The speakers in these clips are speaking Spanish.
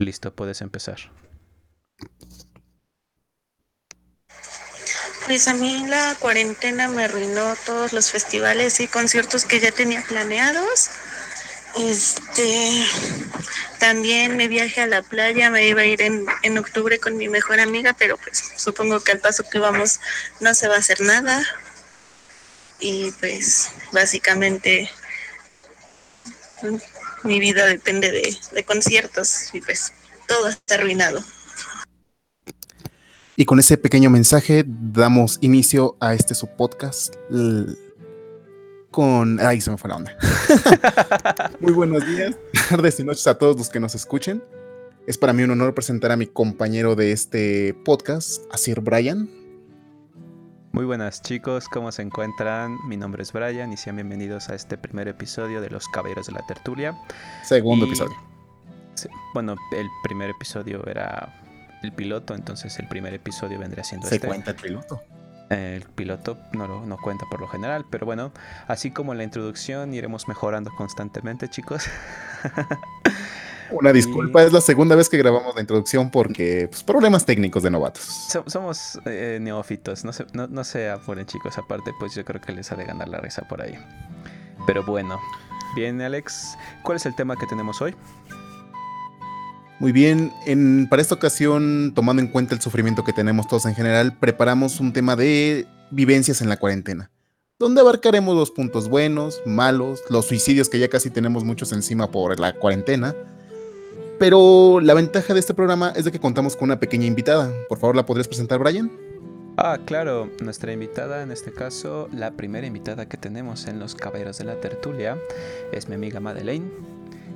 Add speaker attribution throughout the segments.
Speaker 1: Listo, puedes empezar.
Speaker 2: Pues a mí la cuarentena me arruinó todos los festivales y conciertos que ya tenía planeados. Este, también me viaje a la playa, me iba a ir en, en octubre con mi mejor amiga, pero pues supongo que al paso que vamos no se va a hacer nada. Y pues básicamente mi vida depende de, de conciertos y pues todo está arruinado.
Speaker 3: Y con ese pequeño mensaje damos inicio a este subpodcast l- con... Ay, se me fue la onda. Muy buenos días, tardes y noches a todos los que nos escuchen. Es para mí un honor presentar a mi compañero de este podcast, a Sir Brian.
Speaker 1: Muy buenas chicos, ¿cómo se encuentran? Mi nombre es Brian y sean bienvenidos a este primer episodio de Los Caballeros de la Tertulia.
Speaker 3: Segundo
Speaker 1: Y-
Speaker 3: episodio.
Speaker 1: Bueno, el primer episodio era el piloto, entonces el primer episodio vendría siendo
Speaker 3: Se
Speaker 1: este.
Speaker 3: cuenta el piloto.
Speaker 1: El piloto no, lo, no cuenta por lo general, pero bueno, así como la introducción iremos mejorando constantemente chicos.
Speaker 3: Una disculpa, es la segunda vez que grabamos la introducción porque pues, problemas técnicos de novatos.
Speaker 1: So- somos eh, neófitos, no se, no, no se apuren chicos, aparte pues yo creo que les ha de ganar la risa por ahí. Pero bueno, bien Alex, ¿cuál es el tema que tenemos hoy?
Speaker 3: Muy bien, en, para esta ocasión, tomando en cuenta el sufrimiento que tenemos todos en general, preparamos un tema de vivencias en la cuarentena, donde abarcaremos los puntos buenos, malos, los suicidios que ya casi tenemos muchos encima por la cuarentena. Pero la ventaja de este programa es de que contamos con una pequeña invitada. Por favor, ¿la podrías presentar, Brian?
Speaker 1: Ah, claro, nuestra invitada, en este caso, la primera invitada que tenemos en Los Caballeros de la Tertulia, es mi amiga Madeleine.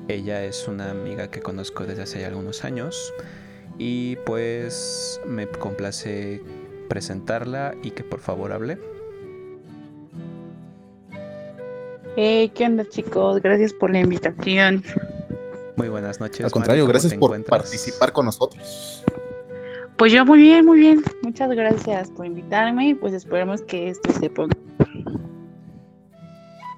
Speaker 1: Ella es una amiga que conozco desde hace ya algunos años y pues me complace presentarla y que por favor hable.
Speaker 4: Hey, ¿qué onda chicos? Gracias por la invitación.
Speaker 1: Muy buenas noches.
Speaker 3: Al contrario,
Speaker 1: Madi, ¿cómo
Speaker 3: gracias por
Speaker 1: encuentras?
Speaker 3: participar con nosotros.
Speaker 4: Pues yo muy bien, muy bien. Muchas gracias por invitarme y pues esperemos que esto se ponga.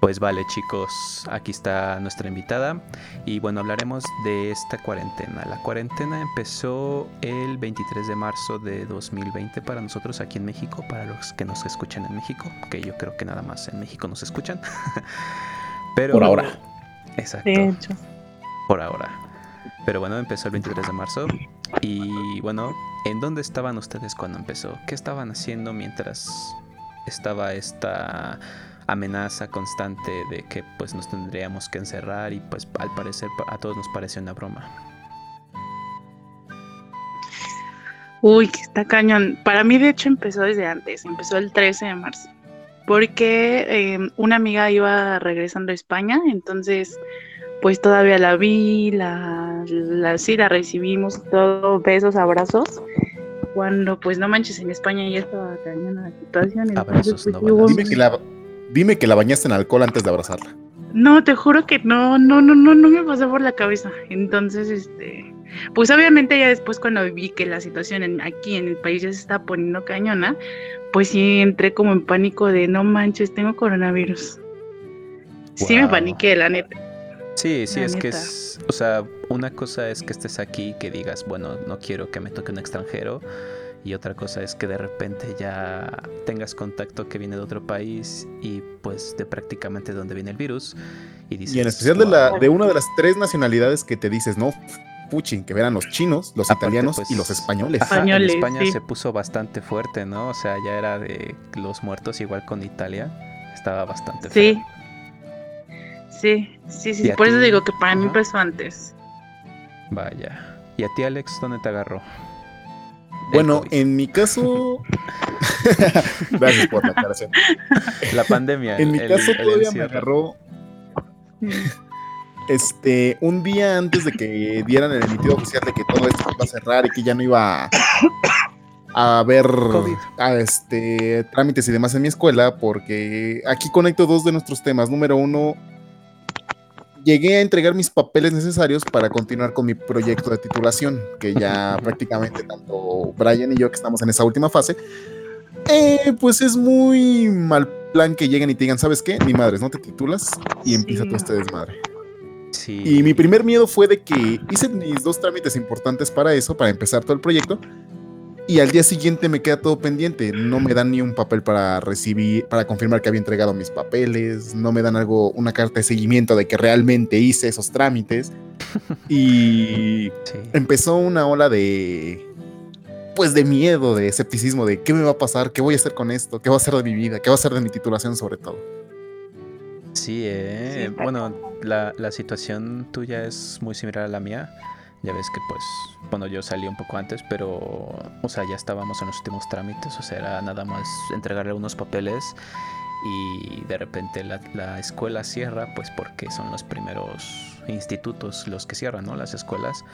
Speaker 1: Pues vale chicos, aquí está nuestra invitada y bueno, hablaremos de esta cuarentena. La cuarentena empezó el 23 de marzo de 2020 para nosotros aquí en México, para los que nos escuchan en México, que yo creo que nada más en México nos escuchan. Pero
Speaker 3: Por ahora.
Speaker 1: Exacto.
Speaker 4: De hecho.
Speaker 1: Por ahora. Pero bueno, empezó el 23 de marzo. Y bueno, ¿en dónde estaban ustedes cuando empezó? ¿Qué estaban haciendo mientras estaba esta amenaza constante de que pues nos tendríamos que encerrar y pues al parecer pa- a todos nos pareció una broma?
Speaker 4: Uy, que está cañón. Para mí de hecho empezó desde antes, empezó el 13 de marzo. Porque eh, una amiga iba regresando a España, entonces pues todavía la vi, la, la sí la recibimos, todo, besos, abrazos. Cuando pues no manches en España ya estaba cañona la situación. entonces,
Speaker 1: Abrazos,
Speaker 4: pues,
Speaker 1: no
Speaker 4: hubo-.
Speaker 3: Dime que la, dime que la bañaste en alcohol antes de abrazarla.
Speaker 4: No, te juro que no, no, no, no, no me pasó por la cabeza. Entonces, este, pues obviamente ya después cuando vi que la situación en- aquí en el país ya se está poniendo cañona, pues sí entré como en pánico de no manches, tengo coronavirus. Sí me paniqué, la neta.
Speaker 1: Sí, sí,
Speaker 4: La
Speaker 1: es que es, o sea, una cosa es que estés aquí, que digas, bueno, no quiero que me toque un extranjero, y otra cosa es que de repente ya tengas contacto que viene de otro país y pues de prácticamente donde viene el virus, y dices,
Speaker 3: Y en especial de, la, de una de las tres nacionalidades que te dices, no, puchi, que eran los chinos, los
Speaker 1: Aparte,
Speaker 3: italianos
Speaker 1: pues,
Speaker 3: y los españoles.
Speaker 1: Ajá, en
Speaker 4: Españoles,
Speaker 1: España
Speaker 4: sí.
Speaker 1: se puso bastante fuerte, ¿no? O sea, ya era de los muertos igual con Italia, estaba bastante
Speaker 4: Sí.
Speaker 1: feo.
Speaker 4: Sí, sí, sí.
Speaker 1: ¿Y a
Speaker 4: Por eso digo que para mí empezó antes.
Speaker 1: Vaya. ¿Y a ti, Alex, dónde te agarró?
Speaker 3: Bueno, en mi caso. Gracias por la aclaración.
Speaker 1: la pandemia.
Speaker 3: En mi
Speaker 1: el-
Speaker 3: caso
Speaker 1: el
Speaker 3: todavía me agarró. Este, un día antes de que dieran el emitido oficial de que todo esto iba a cerrar y que ya no iba a, a haber
Speaker 1: COVID.
Speaker 3: a este, trámites y demás en mi escuela, porque aquí conecto dos de nuestros temas. Número uno, llegué a entregar mis papeles necesarios para continuar con mi proyecto de titulación, que ya prácticamente tanto Brian y yo que estamos en esa última fase, eh, pues es muy mal plan que lleguen y te digan, ¿sabes qué? Ni madres, no te titulas y empieza
Speaker 4: Sí.
Speaker 3: todo este desmadre.
Speaker 1: Sí.
Speaker 3: Y mi primer miedo fue de que hice mis dos trámites importantes para eso, para empezar todo el proyecto. Y al día siguiente me queda todo pendiente. No me dan ni un papel para recibir, para confirmar que había entregado mis papeles. No me dan algo, una carta de seguimiento de que realmente hice esos trámites. Y
Speaker 1: Sí.
Speaker 3: empezó una ola de, pues de miedo, de escepticismo, de qué me va a pasar, qué voy a hacer con esto, qué va a hacer de mi vida, qué va a hacer de mi titulación sobre todo.
Speaker 1: Sí, eh. Bueno, la, la situación tuya es muy similar a la mía. Ya ves que pues, bueno, yo salí un poco antes, pero, o sea, ya estábamos en los últimos trámites, o sea, era nada más entregarle unos papeles y de repente la, la escuela cierra, pues porque son los primeros institutos los que cierran, ¿no? Las escuelas,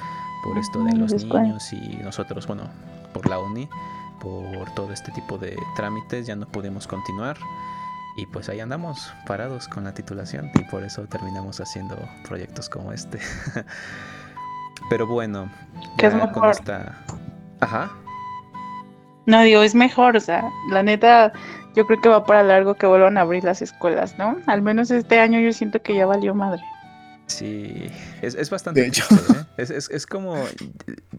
Speaker 1: por esto de los niños y nosotros, bueno, por la uni, por todo este tipo de trámites, ya no pudimos continuar. Y pues ahí andamos, parados con la titulación, y por eso terminamos haciendo proyectos como este. Pero bueno,
Speaker 4: es
Speaker 1: ya con
Speaker 4: mejor.
Speaker 1: esta. Ajá.
Speaker 4: No, digo, es mejor, o sea, la neta, yo creo que va para largo que vuelvan a abrir las escuelas, ¿no? Al menos este año yo siento que ya valió madre.
Speaker 1: Sí, es, es bastante.
Speaker 3: De hecho.
Speaker 1: triste, ¿eh? Es, es, es como.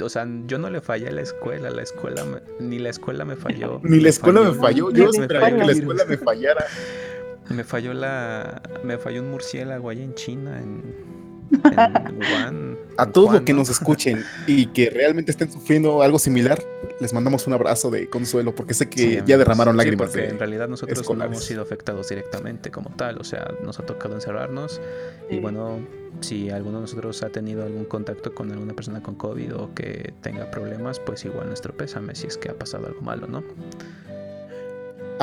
Speaker 1: O sea, yo no le fallé a la escuela, la escuela me- ni la escuela me falló.
Speaker 3: Ni la escuela me falló, yo
Speaker 4: Ni la
Speaker 3: esperaría que la
Speaker 1: el
Speaker 3: escuela me fallara.
Speaker 1: Me falló la. Me falló un murciélago allá en China, en. en Wuhan.
Speaker 3: A todos los que
Speaker 1: ¿no?
Speaker 3: nos escuchen y que realmente estén sufriendo algo similar, les mandamos un abrazo de consuelo porque sé que
Speaker 1: Sí,
Speaker 3: ya derramaron
Speaker 1: Sí,
Speaker 3: lágrimas.
Speaker 1: porque
Speaker 3: de-
Speaker 1: en realidad nosotros no
Speaker 3: escolares.
Speaker 1: hemos sido afectados directamente como tal, o sea, nos ha tocado encerrarnos y bueno, si alguno de nosotros ha tenido algún contacto con alguna persona con COVID o que tenga problemas, pues igual nuestro pésame si es que ha pasado algo malo, ¿no?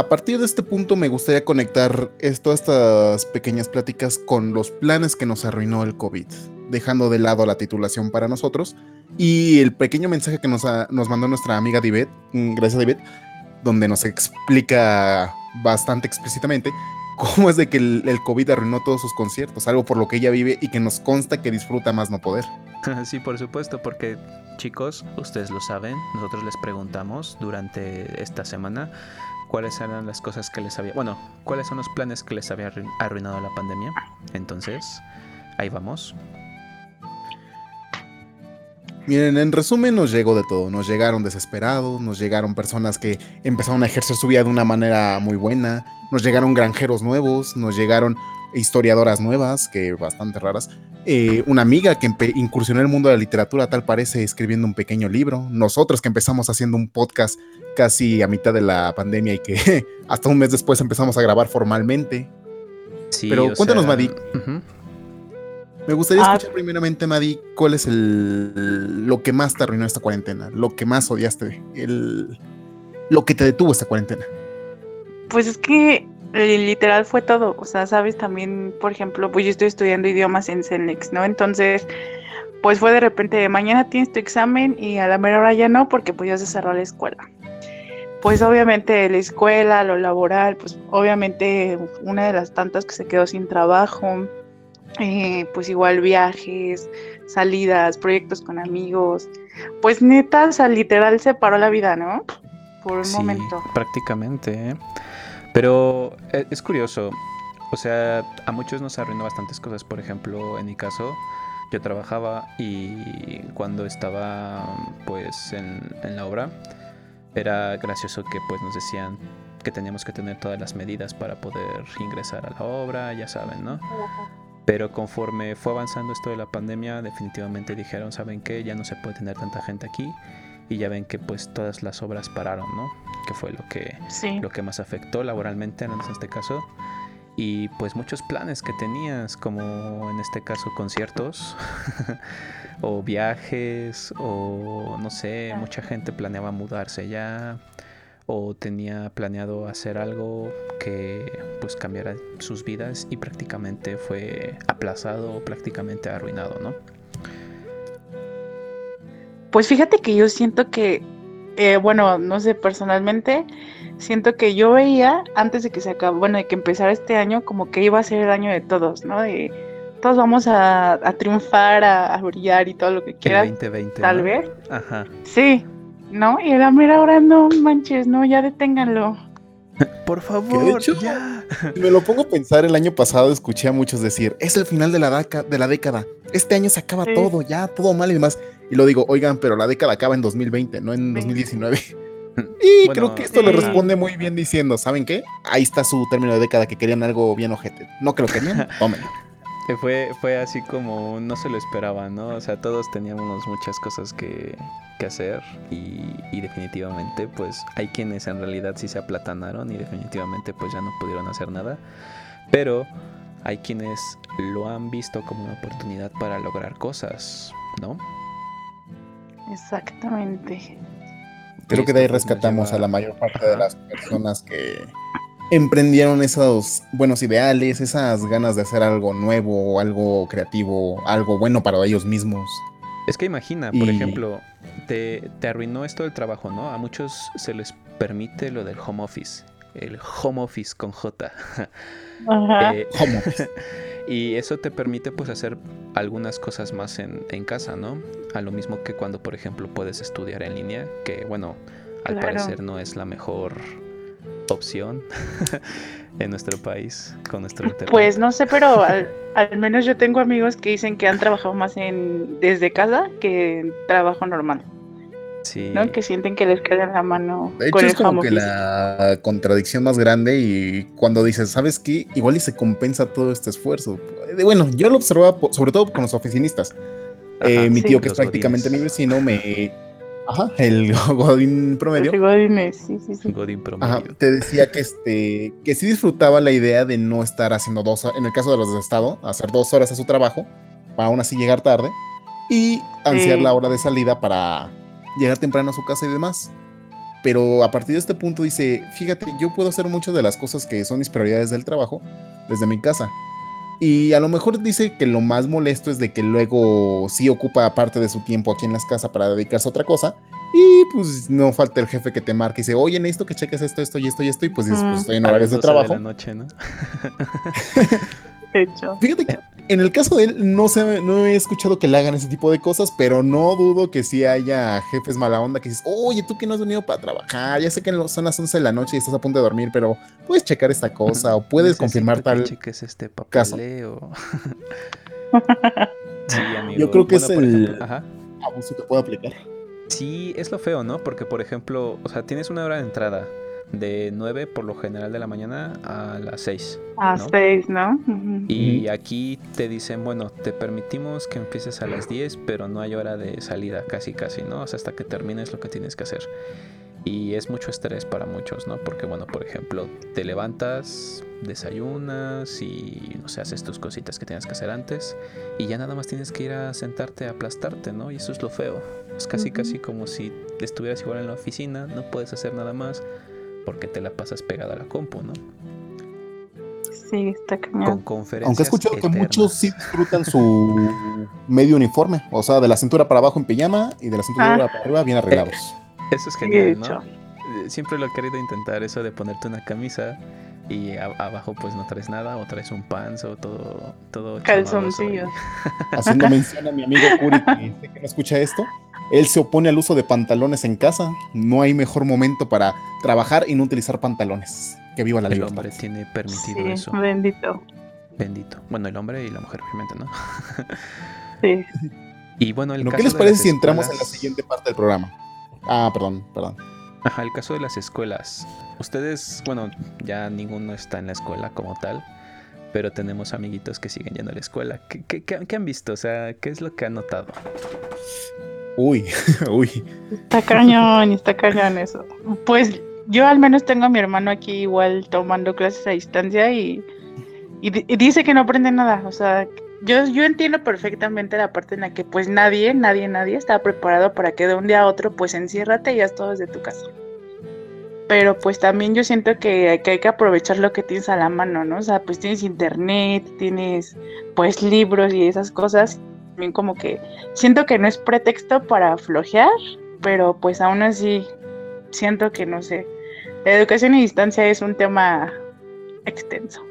Speaker 3: A partir de este punto me gustaría conectar es- todas estas pequeñas pláticas con los planes que nos arruinó el COVID, dejando de lado la titulación para nosotros y el pequeño mensaje que nos, nos mandó nuestra amiga Divet, mm, gracias Divet, donde nos explica bastante explícitamente cómo es de que el, el COVID arruinó todos sus conciertos, algo por lo que ella vive y que nos consta que disfruta más no poder.
Speaker 1: Sí, por supuesto, porque chicos, ustedes lo saben, nosotros les preguntamos durante esta semana cuáles eran las cosas que les había, bueno, cuáles son los planes que les había arruin- arruinado la pandemia. Entonces, ahí vamos.
Speaker 3: Miren, en resumen nos llegó de todo. Nos llegaron desesperados, nos llegaron personas que empezaron a ejercer su vida de una manera muy buena, nos llegaron granjeros nuevos, nos llegaron historiadoras nuevas, que bastante raras. eh, una amiga que incursionó en el mundo de la literatura, tal parece, escribiendo un pequeño libro. Nosotros que empezamos haciendo un podcast casi a mitad de la pandemia y que hasta un mes después empezamos a grabar formalmente.
Speaker 1: Sí,
Speaker 3: Pero cuéntanos,
Speaker 1: sea,
Speaker 3: Madi. Me gustaría
Speaker 4: Ah.
Speaker 3: escuchar primeramente, Madi, cuál es el, lo que más te arruinó esta cuarentena, lo que más odiaste, el, lo que te detuvo esta cuarentena.
Speaker 4: Pues es que literal fue todo, o sea, sabes, también, por ejemplo, pues yo estoy estudiando idiomas en CENEX, ¿no? Entonces, pues fue de repente, mañana tienes tu examen y a la mera hora ya no, porque pues ya se cerró la escuela. Pues obviamente la escuela, lo laboral, pues obviamente una de las tantas que se quedó sin trabajo, eh, pues igual viajes, salidas, proyectos con amigos, pues neta, o sea, literal se paró la vida, ¿no? Por un
Speaker 1: Sí,
Speaker 4: momento.
Speaker 1: prácticamente. ¿eh? Pero eh, es curioso. O sea, a muchos nos arruinó bastantes cosas. Por ejemplo, en mi caso, yo trabajaba y cuando estaba pues en, en la obra, era gracioso que pues nos decían que teníamos que tener todas las medidas para poder ingresar a la obra, ya saben, ¿no? Pero conforme fue avanzando esto de la pandemia, definitivamente dijeron, ¿saben qué? Ya no se puede tener tanta gente aquí. Y ya ven que pues todas las obras pararon, ¿no? Que fue lo que,
Speaker 4: Sí.
Speaker 1: lo que más afectó laboralmente en este caso. Y pues muchos planes que tenías, como en este caso conciertos, o viajes, o no sé, mucha gente planeaba mudarse ya, o tenía planeado hacer algo que pues cambiara sus vidas y prácticamente fue aplazado o prácticamente arruinado, ¿no?
Speaker 4: Pues fíjate que yo siento que, eh, bueno, no sé, personalmente, siento que yo veía antes de que se acabara, bueno, de que empezara este año, como que iba a ser el año de todos, ¿no? De todos vamos a, a triunfar, a, a brillar y todo lo que
Speaker 1: El
Speaker 4: quieras,
Speaker 1: 2020.
Speaker 4: tal
Speaker 1: ¿no?
Speaker 4: vez.
Speaker 1: Ajá.
Speaker 4: Sí, ¿no? Y el mera hora no manches, no, ya deténganlo.
Speaker 1: Por favor,
Speaker 3: hecho-
Speaker 1: ya.
Speaker 3: Me lo pongo a pensar, el año pasado escuché a muchos decir, es el final de la, daca- de la década, este año se acaba
Speaker 4: Sí.
Speaker 3: todo, ya, todo mal y demás. Y lo digo, oigan, pero la década acaba en 2020, no en
Speaker 4: Sí.
Speaker 3: 2019. Y
Speaker 1: Bueno,
Speaker 3: creo que esto le
Speaker 4: sí.
Speaker 3: responde muy bien diciendo, ¿saben qué? Ahí está su término de década que querían algo bien ojete. No que lo querían, tómenlo.
Speaker 1: Que fue, fue así como no se lo esperaba, ¿no? O sea, todos teníamos muchas cosas que, que hacer y, y definitivamente pues hay quienes en realidad sí se aplatanaron y definitivamente pues ya no pudieron hacer nada. Pero hay quienes lo han visto como una oportunidad para lograr cosas, ¿no?
Speaker 4: Exactamente.
Speaker 3: Creo que de ahí rescatamos a la mayor parte de las personas que emprendieron esos buenos ideales, esas ganas de hacer algo nuevo, algo creativo, algo bueno para ellos mismos.
Speaker 1: Es que imagina, por
Speaker 3: Y-
Speaker 1: ejemplo, te, te arruinó esto del trabajo, ¿no? A muchos se les permite lo del home office. El home office con J.
Speaker 4: Ajá.
Speaker 1: Eh,
Speaker 3: Home office.
Speaker 1: y eso te permite pues hacer algunas cosas más en, en casa, ¿no? A lo mismo que cuando, por ejemplo, puedes estudiar en línea, que bueno, al
Speaker 4: Claro.
Speaker 1: parecer no es la mejor opción en nuestro país con nuestro internet.
Speaker 4: Pues no sé, pero al, al menos yo tengo amigos que dicen que han trabajado más en desde casa que en trabajo normal,
Speaker 1: sí.
Speaker 4: ¿no? Que sienten que les queda la mano
Speaker 3: De hecho,
Speaker 4: con
Speaker 3: es
Speaker 4: el
Speaker 3: como que la contradicción más grande y cuando dices, ¿sabes qué? Igual y se compensa todo este esfuerzo. De- Bueno, yo lo observaba sobre todo con los oficinistas. Eh,
Speaker 1: Ajá,
Speaker 3: mi
Speaker 4: sí.
Speaker 3: tío, que es prácticamente mi
Speaker 1: godines.
Speaker 3: vecino, me... Ajá, el Godín promedio.
Speaker 4: Los godines, sí, sí, sí.
Speaker 1: Godín promedio.
Speaker 3: Ajá, te decía que este que sí disfrutaba la idea de no estar haciendo dos horas, en el caso de los de estado, hacer dos horas a su trabajo, para aún así llegar tarde, y ansiar
Speaker 4: Sí.
Speaker 3: la hora de salida para llegar temprano a su casa y demás. Pero a partir de este punto dice, fíjate, yo puedo hacer muchas de las cosas que son mis prioridades del trabajo desde mi casa. Y a lo mejor dice que lo más molesto es de que luego sí ocupa parte de su tiempo aquí en las casas para dedicarse a otra cosa. Y pues no falta el jefe que te marque y dice, oye, necesito que cheques esto, esto y esto y esto. Y pues dices, pues estoy en horarios de
Speaker 1: 12 de
Speaker 3: trabajo.
Speaker 1: la noche, ¿no?
Speaker 4: De hecho.
Speaker 3: Fíjate que en el caso de él no, sé, no he escuchado que le hagan ese tipo de cosas, pero no dudo que sí haya jefes mala onda que dices, oye, tú que no has venido para trabajar, ya sé que son las 11 de la noche y estás a punto de dormir, pero puedes checar esta cosa o puedes
Speaker 1: Necesito
Speaker 3: confirmar
Speaker 1: que
Speaker 3: tal.
Speaker 1: cheques este
Speaker 3: caso.
Speaker 1: papeleo. sí, amigo.
Speaker 3: Yo creo que es
Speaker 1: por
Speaker 3: el-
Speaker 1: ejemplo, ajá.
Speaker 3: abuso que puede aplicar.
Speaker 1: Sí, es lo feo, ¿no? Porque, por ejemplo, o sea, tienes una hora de entrada de 9 por lo general de la mañana a las 6.
Speaker 4: A
Speaker 1: ¿no?
Speaker 4: seis, ¿no? Ujú.
Speaker 1: Y aquí te dicen, bueno, te permitimos que empieces a las 10, pero no hay hora de salida, casi, casi, ¿no? O sea, hasta que termines lo que tienes que hacer. Y es mucho estrés para muchos, ¿no? Porque, bueno, por ejemplo, te levantas, desayunas y, no sé, haces tus cositas que tienes que hacer antes y ya nada más tienes que ir a sentarte a aplastarte, ¿no? Y eso es lo feo. Es casi, casi como si estuvieras igual en la oficina, no puedes hacer nada más porque te la pasas pegada a la compu, ¿no?
Speaker 4: Sí, está cañón.
Speaker 1: Con conferencias
Speaker 3: Aunque he escuchado que muchos sí disfrutan su medio uniforme, o sea, de la cintura para abajo en pijama y de la cintura
Speaker 4: Ah.
Speaker 3: para arriba bien arreglados.
Speaker 1: Eso es genial,
Speaker 4: hecho.
Speaker 1: ¿no? Eh, Siempre lo he querido intentar, eso de ponerte una camisa y a- abajo pues no traes nada o traes un pants o todo, todo
Speaker 4: Calzoncillos.
Speaker 1: chamarroso
Speaker 3: Haciendo mención a mi amigo Curi, que sé que no escucha esto, él se opone al uso de pantalones en casa. No hay mejor momento para trabajar y no utilizar pantalones. Que viva la.
Speaker 1: El
Speaker 3: libertad.
Speaker 1: hombre tiene permitido
Speaker 4: Sí,
Speaker 1: eso.
Speaker 4: bendito.
Speaker 1: Bendito. Bueno, el hombre y la mujer, obviamente, ¿no?
Speaker 4: Sí.
Speaker 1: Y bueno, el
Speaker 3: Bueno,
Speaker 1: caso
Speaker 3: ¿Qué les parece si entramos en la siguiente parte del programa? Ah, perdón, perdón.
Speaker 1: Ajá, el caso de las escuelas. Ustedes, bueno, ya ninguno está en la escuela como tal, pero tenemos amiguitos que siguen yendo a la escuela. ¿Qué, qué- qué- qué han visto? O sea, ¿qué es lo que han notado?
Speaker 3: Uy, uy.
Speaker 4: Está cañón, está cañón eso. Pues yo al menos tengo a mi hermano aquí igual tomando clases a distancia y, y dice que no aprende nada. O sea, yo, yo entiendo perfectamente la parte en la que pues nadie, nadie, nadie está preparado para que de un día a otro pues enciérrate y haz todo desde tu casa. Pero pues también yo siento que, hay que aprovechar lo que tienes a la mano, ¿no? O sea, pues tienes internet, tienes pues libros y esas cosas. También como que siento que no es pretexto para flojear, pero pues aún así siento que no sé. La educación a distancia es un tema extenso.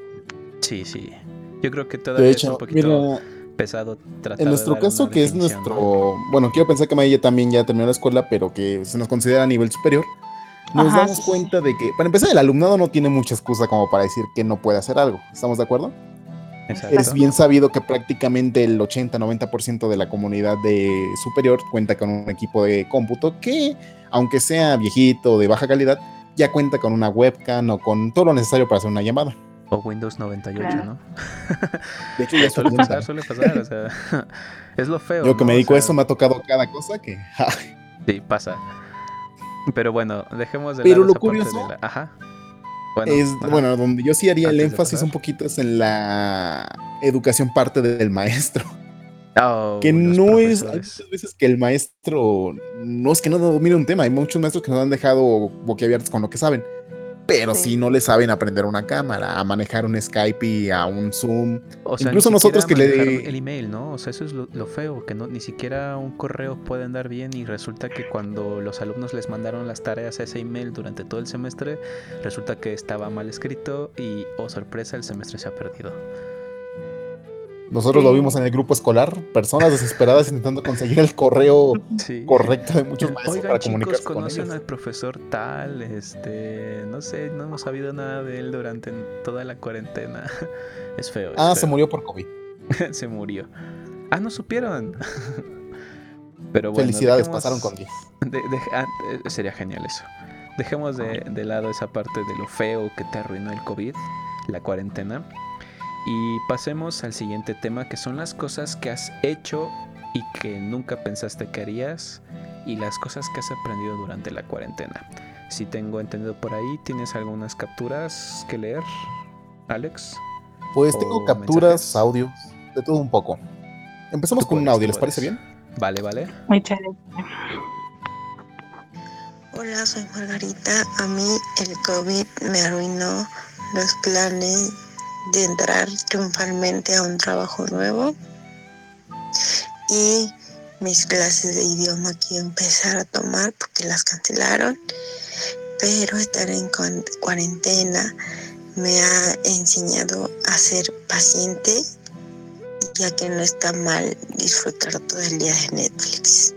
Speaker 1: Sí, sí. Yo creo que todavía
Speaker 3: De
Speaker 1: es un poquito
Speaker 3: mira,
Speaker 1: pesado tratar
Speaker 3: en
Speaker 1: de
Speaker 3: nuestro
Speaker 1: dar
Speaker 3: caso, que es nuestro. Bueno, quiero pensar que Maya también ya terminó la escuela, pero que se nos considera a nivel superior. nos
Speaker 4: Ajá,
Speaker 3: damos
Speaker 4: sí,
Speaker 3: cuenta de que, para empezar, el alumnado no tiene mucha excusa como para decir que no puede hacer algo. ¿Estamos de acuerdo?
Speaker 1: Exacto.
Speaker 3: Es bien sabido que prácticamente el 80-90% de la comunidad de superior cuenta con un equipo de cómputo que, aunque sea viejito o de baja calidad, ya cuenta con una webcam o con todo lo necesario para hacer una llamada.
Speaker 1: O Windows 98,
Speaker 4: Claro.
Speaker 1: ¿no?
Speaker 3: De hecho, ya
Speaker 1: Suele pasar, suele pasar, o sea, es lo feo.
Speaker 3: Yo que
Speaker 1: ¿no?
Speaker 3: me
Speaker 1: O
Speaker 3: dedico a eso me ha tocado cada cosa que...
Speaker 1: Sí, pasa. Pero bueno, dejemos de
Speaker 3: Pero
Speaker 1: lado
Speaker 3: lo
Speaker 1: esa parte
Speaker 3: curioso
Speaker 1: de la- Ajá. Bueno,
Speaker 3: es,
Speaker 1: ajá.
Speaker 3: bueno, donde yo sí haría el
Speaker 1: Antes
Speaker 3: énfasis un poquito es en la educación parte del maestro.
Speaker 1: Oh,
Speaker 3: que no es, hay muchas veces que el maestro no es que no domine un tema, hay muchos maestros que nos han dejado boquiabiertos con lo que saben, pero
Speaker 4: Sí.
Speaker 3: si no le saben aprender una cámara, a manejar un Skype y a un Zoom.
Speaker 1: O sea,
Speaker 3: Incluso
Speaker 1: ni
Speaker 3: nosotros que le-
Speaker 1: el email, ¿no? O sea, eso es lo, lo feo, que no ni siquiera un correo puede andar bien y resulta que cuando los alumnos les mandaron las tareas a ese email durante todo el semestre, resulta que estaba mal escrito y, oh sorpresa, el semestre se ha perdido.
Speaker 3: Nosotros lo vimos en el grupo escolar, personas desesperadas intentando conseguir el correo
Speaker 1: Sí.
Speaker 3: correcto de muchos maestros
Speaker 1: Oigan,
Speaker 3: para
Speaker 1: chicos,
Speaker 3: comunicarse con
Speaker 1: conocen
Speaker 3: ellos.
Speaker 1: al profesor tal, este, no sé, no hemos sabido nada de él durante toda la cuarentena. Es feo. es
Speaker 3: Ah, se murió por COVID.
Speaker 1: se murió. Ah, no supieron. Pero bueno,
Speaker 3: Felicidades,
Speaker 1: dejemos-
Speaker 3: pasaron con 10.
Speaker 1: de- de- ah, eh, sería genial eso. Dejemos de, de lado esa parte de lo feo que te arruinó el COVID, la cuarentena. Y pasemos al siguiente tema, que son las cosas que has hecho y que nunca pensaste que harías y las cosas que has aprendido durante la cuarentena. Si tengo entendido por ahí, ¿tienes algunas capturas que leer, Alex?
Speaker 3: Pues tengo capturas,
Speaker 1: mensajes.
Speaker 3: audios, de todo un poco. Empezamos con un audio, ¿les parece bien?
Speaker 1: Vale, vale.
Speaker 4: Échale.
Speaker 2: Hola, soy Margarita. A mí el COVID me arruinó los planes de entrar triunfalmente a un trabajo nuevo y mis clases de idioma a empezar a tomar porque las cancelaron. Pero estar en cuarentena me ha enseñado a ser paciente, ya que no está mal disfrutar todo el día de Netflix.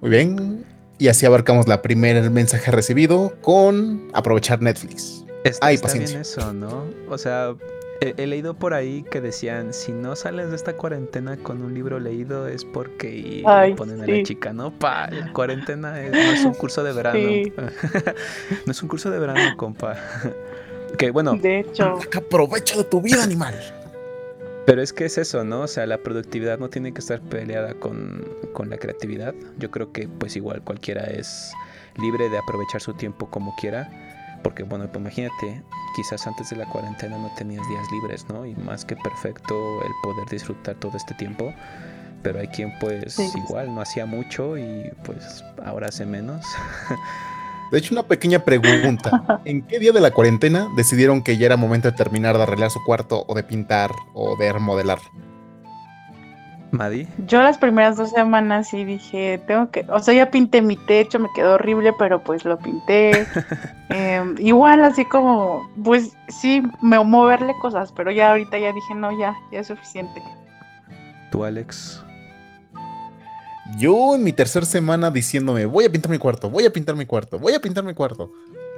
Speaker 3: Muy bien. Y así abarcamos la primer mensaje recibido con aprovechar Netflix.
Speaker 1: Está,
Speaker 3: Ay,
Speaker 1: está bien eso, ¿no? O sea, he, he leído por ahí que decían, si no sales de esta cuarentena con un libro leído es porque y
Speaker 4: Ay,
Speaker 1: ponen a la chica, ¿no? Pa, la cuarentena es- no es un curso de verano.
Speaker 4: Sí.
Speaker 1: no es un curso de verano, compa. que bueno,
Speaker 4: De hecho,
Speaker 3: Saca provecho de tu vida, animal.
Speaker 1: pero es que es eso, ¿no? O sea, la productividad no tiene que estar peleada con, con la creatividad. Yo creo que pues igual cualquiera es libre de aprovechar su tiempo como quiera. Porque bueno, pues imagínate, quizás antes de la cuarentena no tenías días libres, ¿no? Y más que perfecto el poder disfrutar todo este tiempo. Pero hay quien pues
Speaker 4: Sí.
Speaker 1: igual no hacía mucho y pues ahora hace menos.
Speaker 3: De hecho, una pequeña pregunta. ¿En qué día de la cuarentena decidieron que ya era momento de terminar de arreglar su cuarto o de pintar o de remodelar?
Speaker 1: Madi,
Speaker 4: yo las primeras dos semanas sí dije, tengo que, o sea, ya pinté mi techo, me quedó horrible, pero pues lo pinté. Em, igual así como, pues sí, me, moverle cosas, pero ya ahorita ya dije, no, ya, ya es suficiente.
Speaker 1: tú Alex.
Speaker 3: Yo en mi tercera semana diciéndome, voy a pintar mi cuarto, voy a pintar mi cuarto, voy a pintar mi cuarto.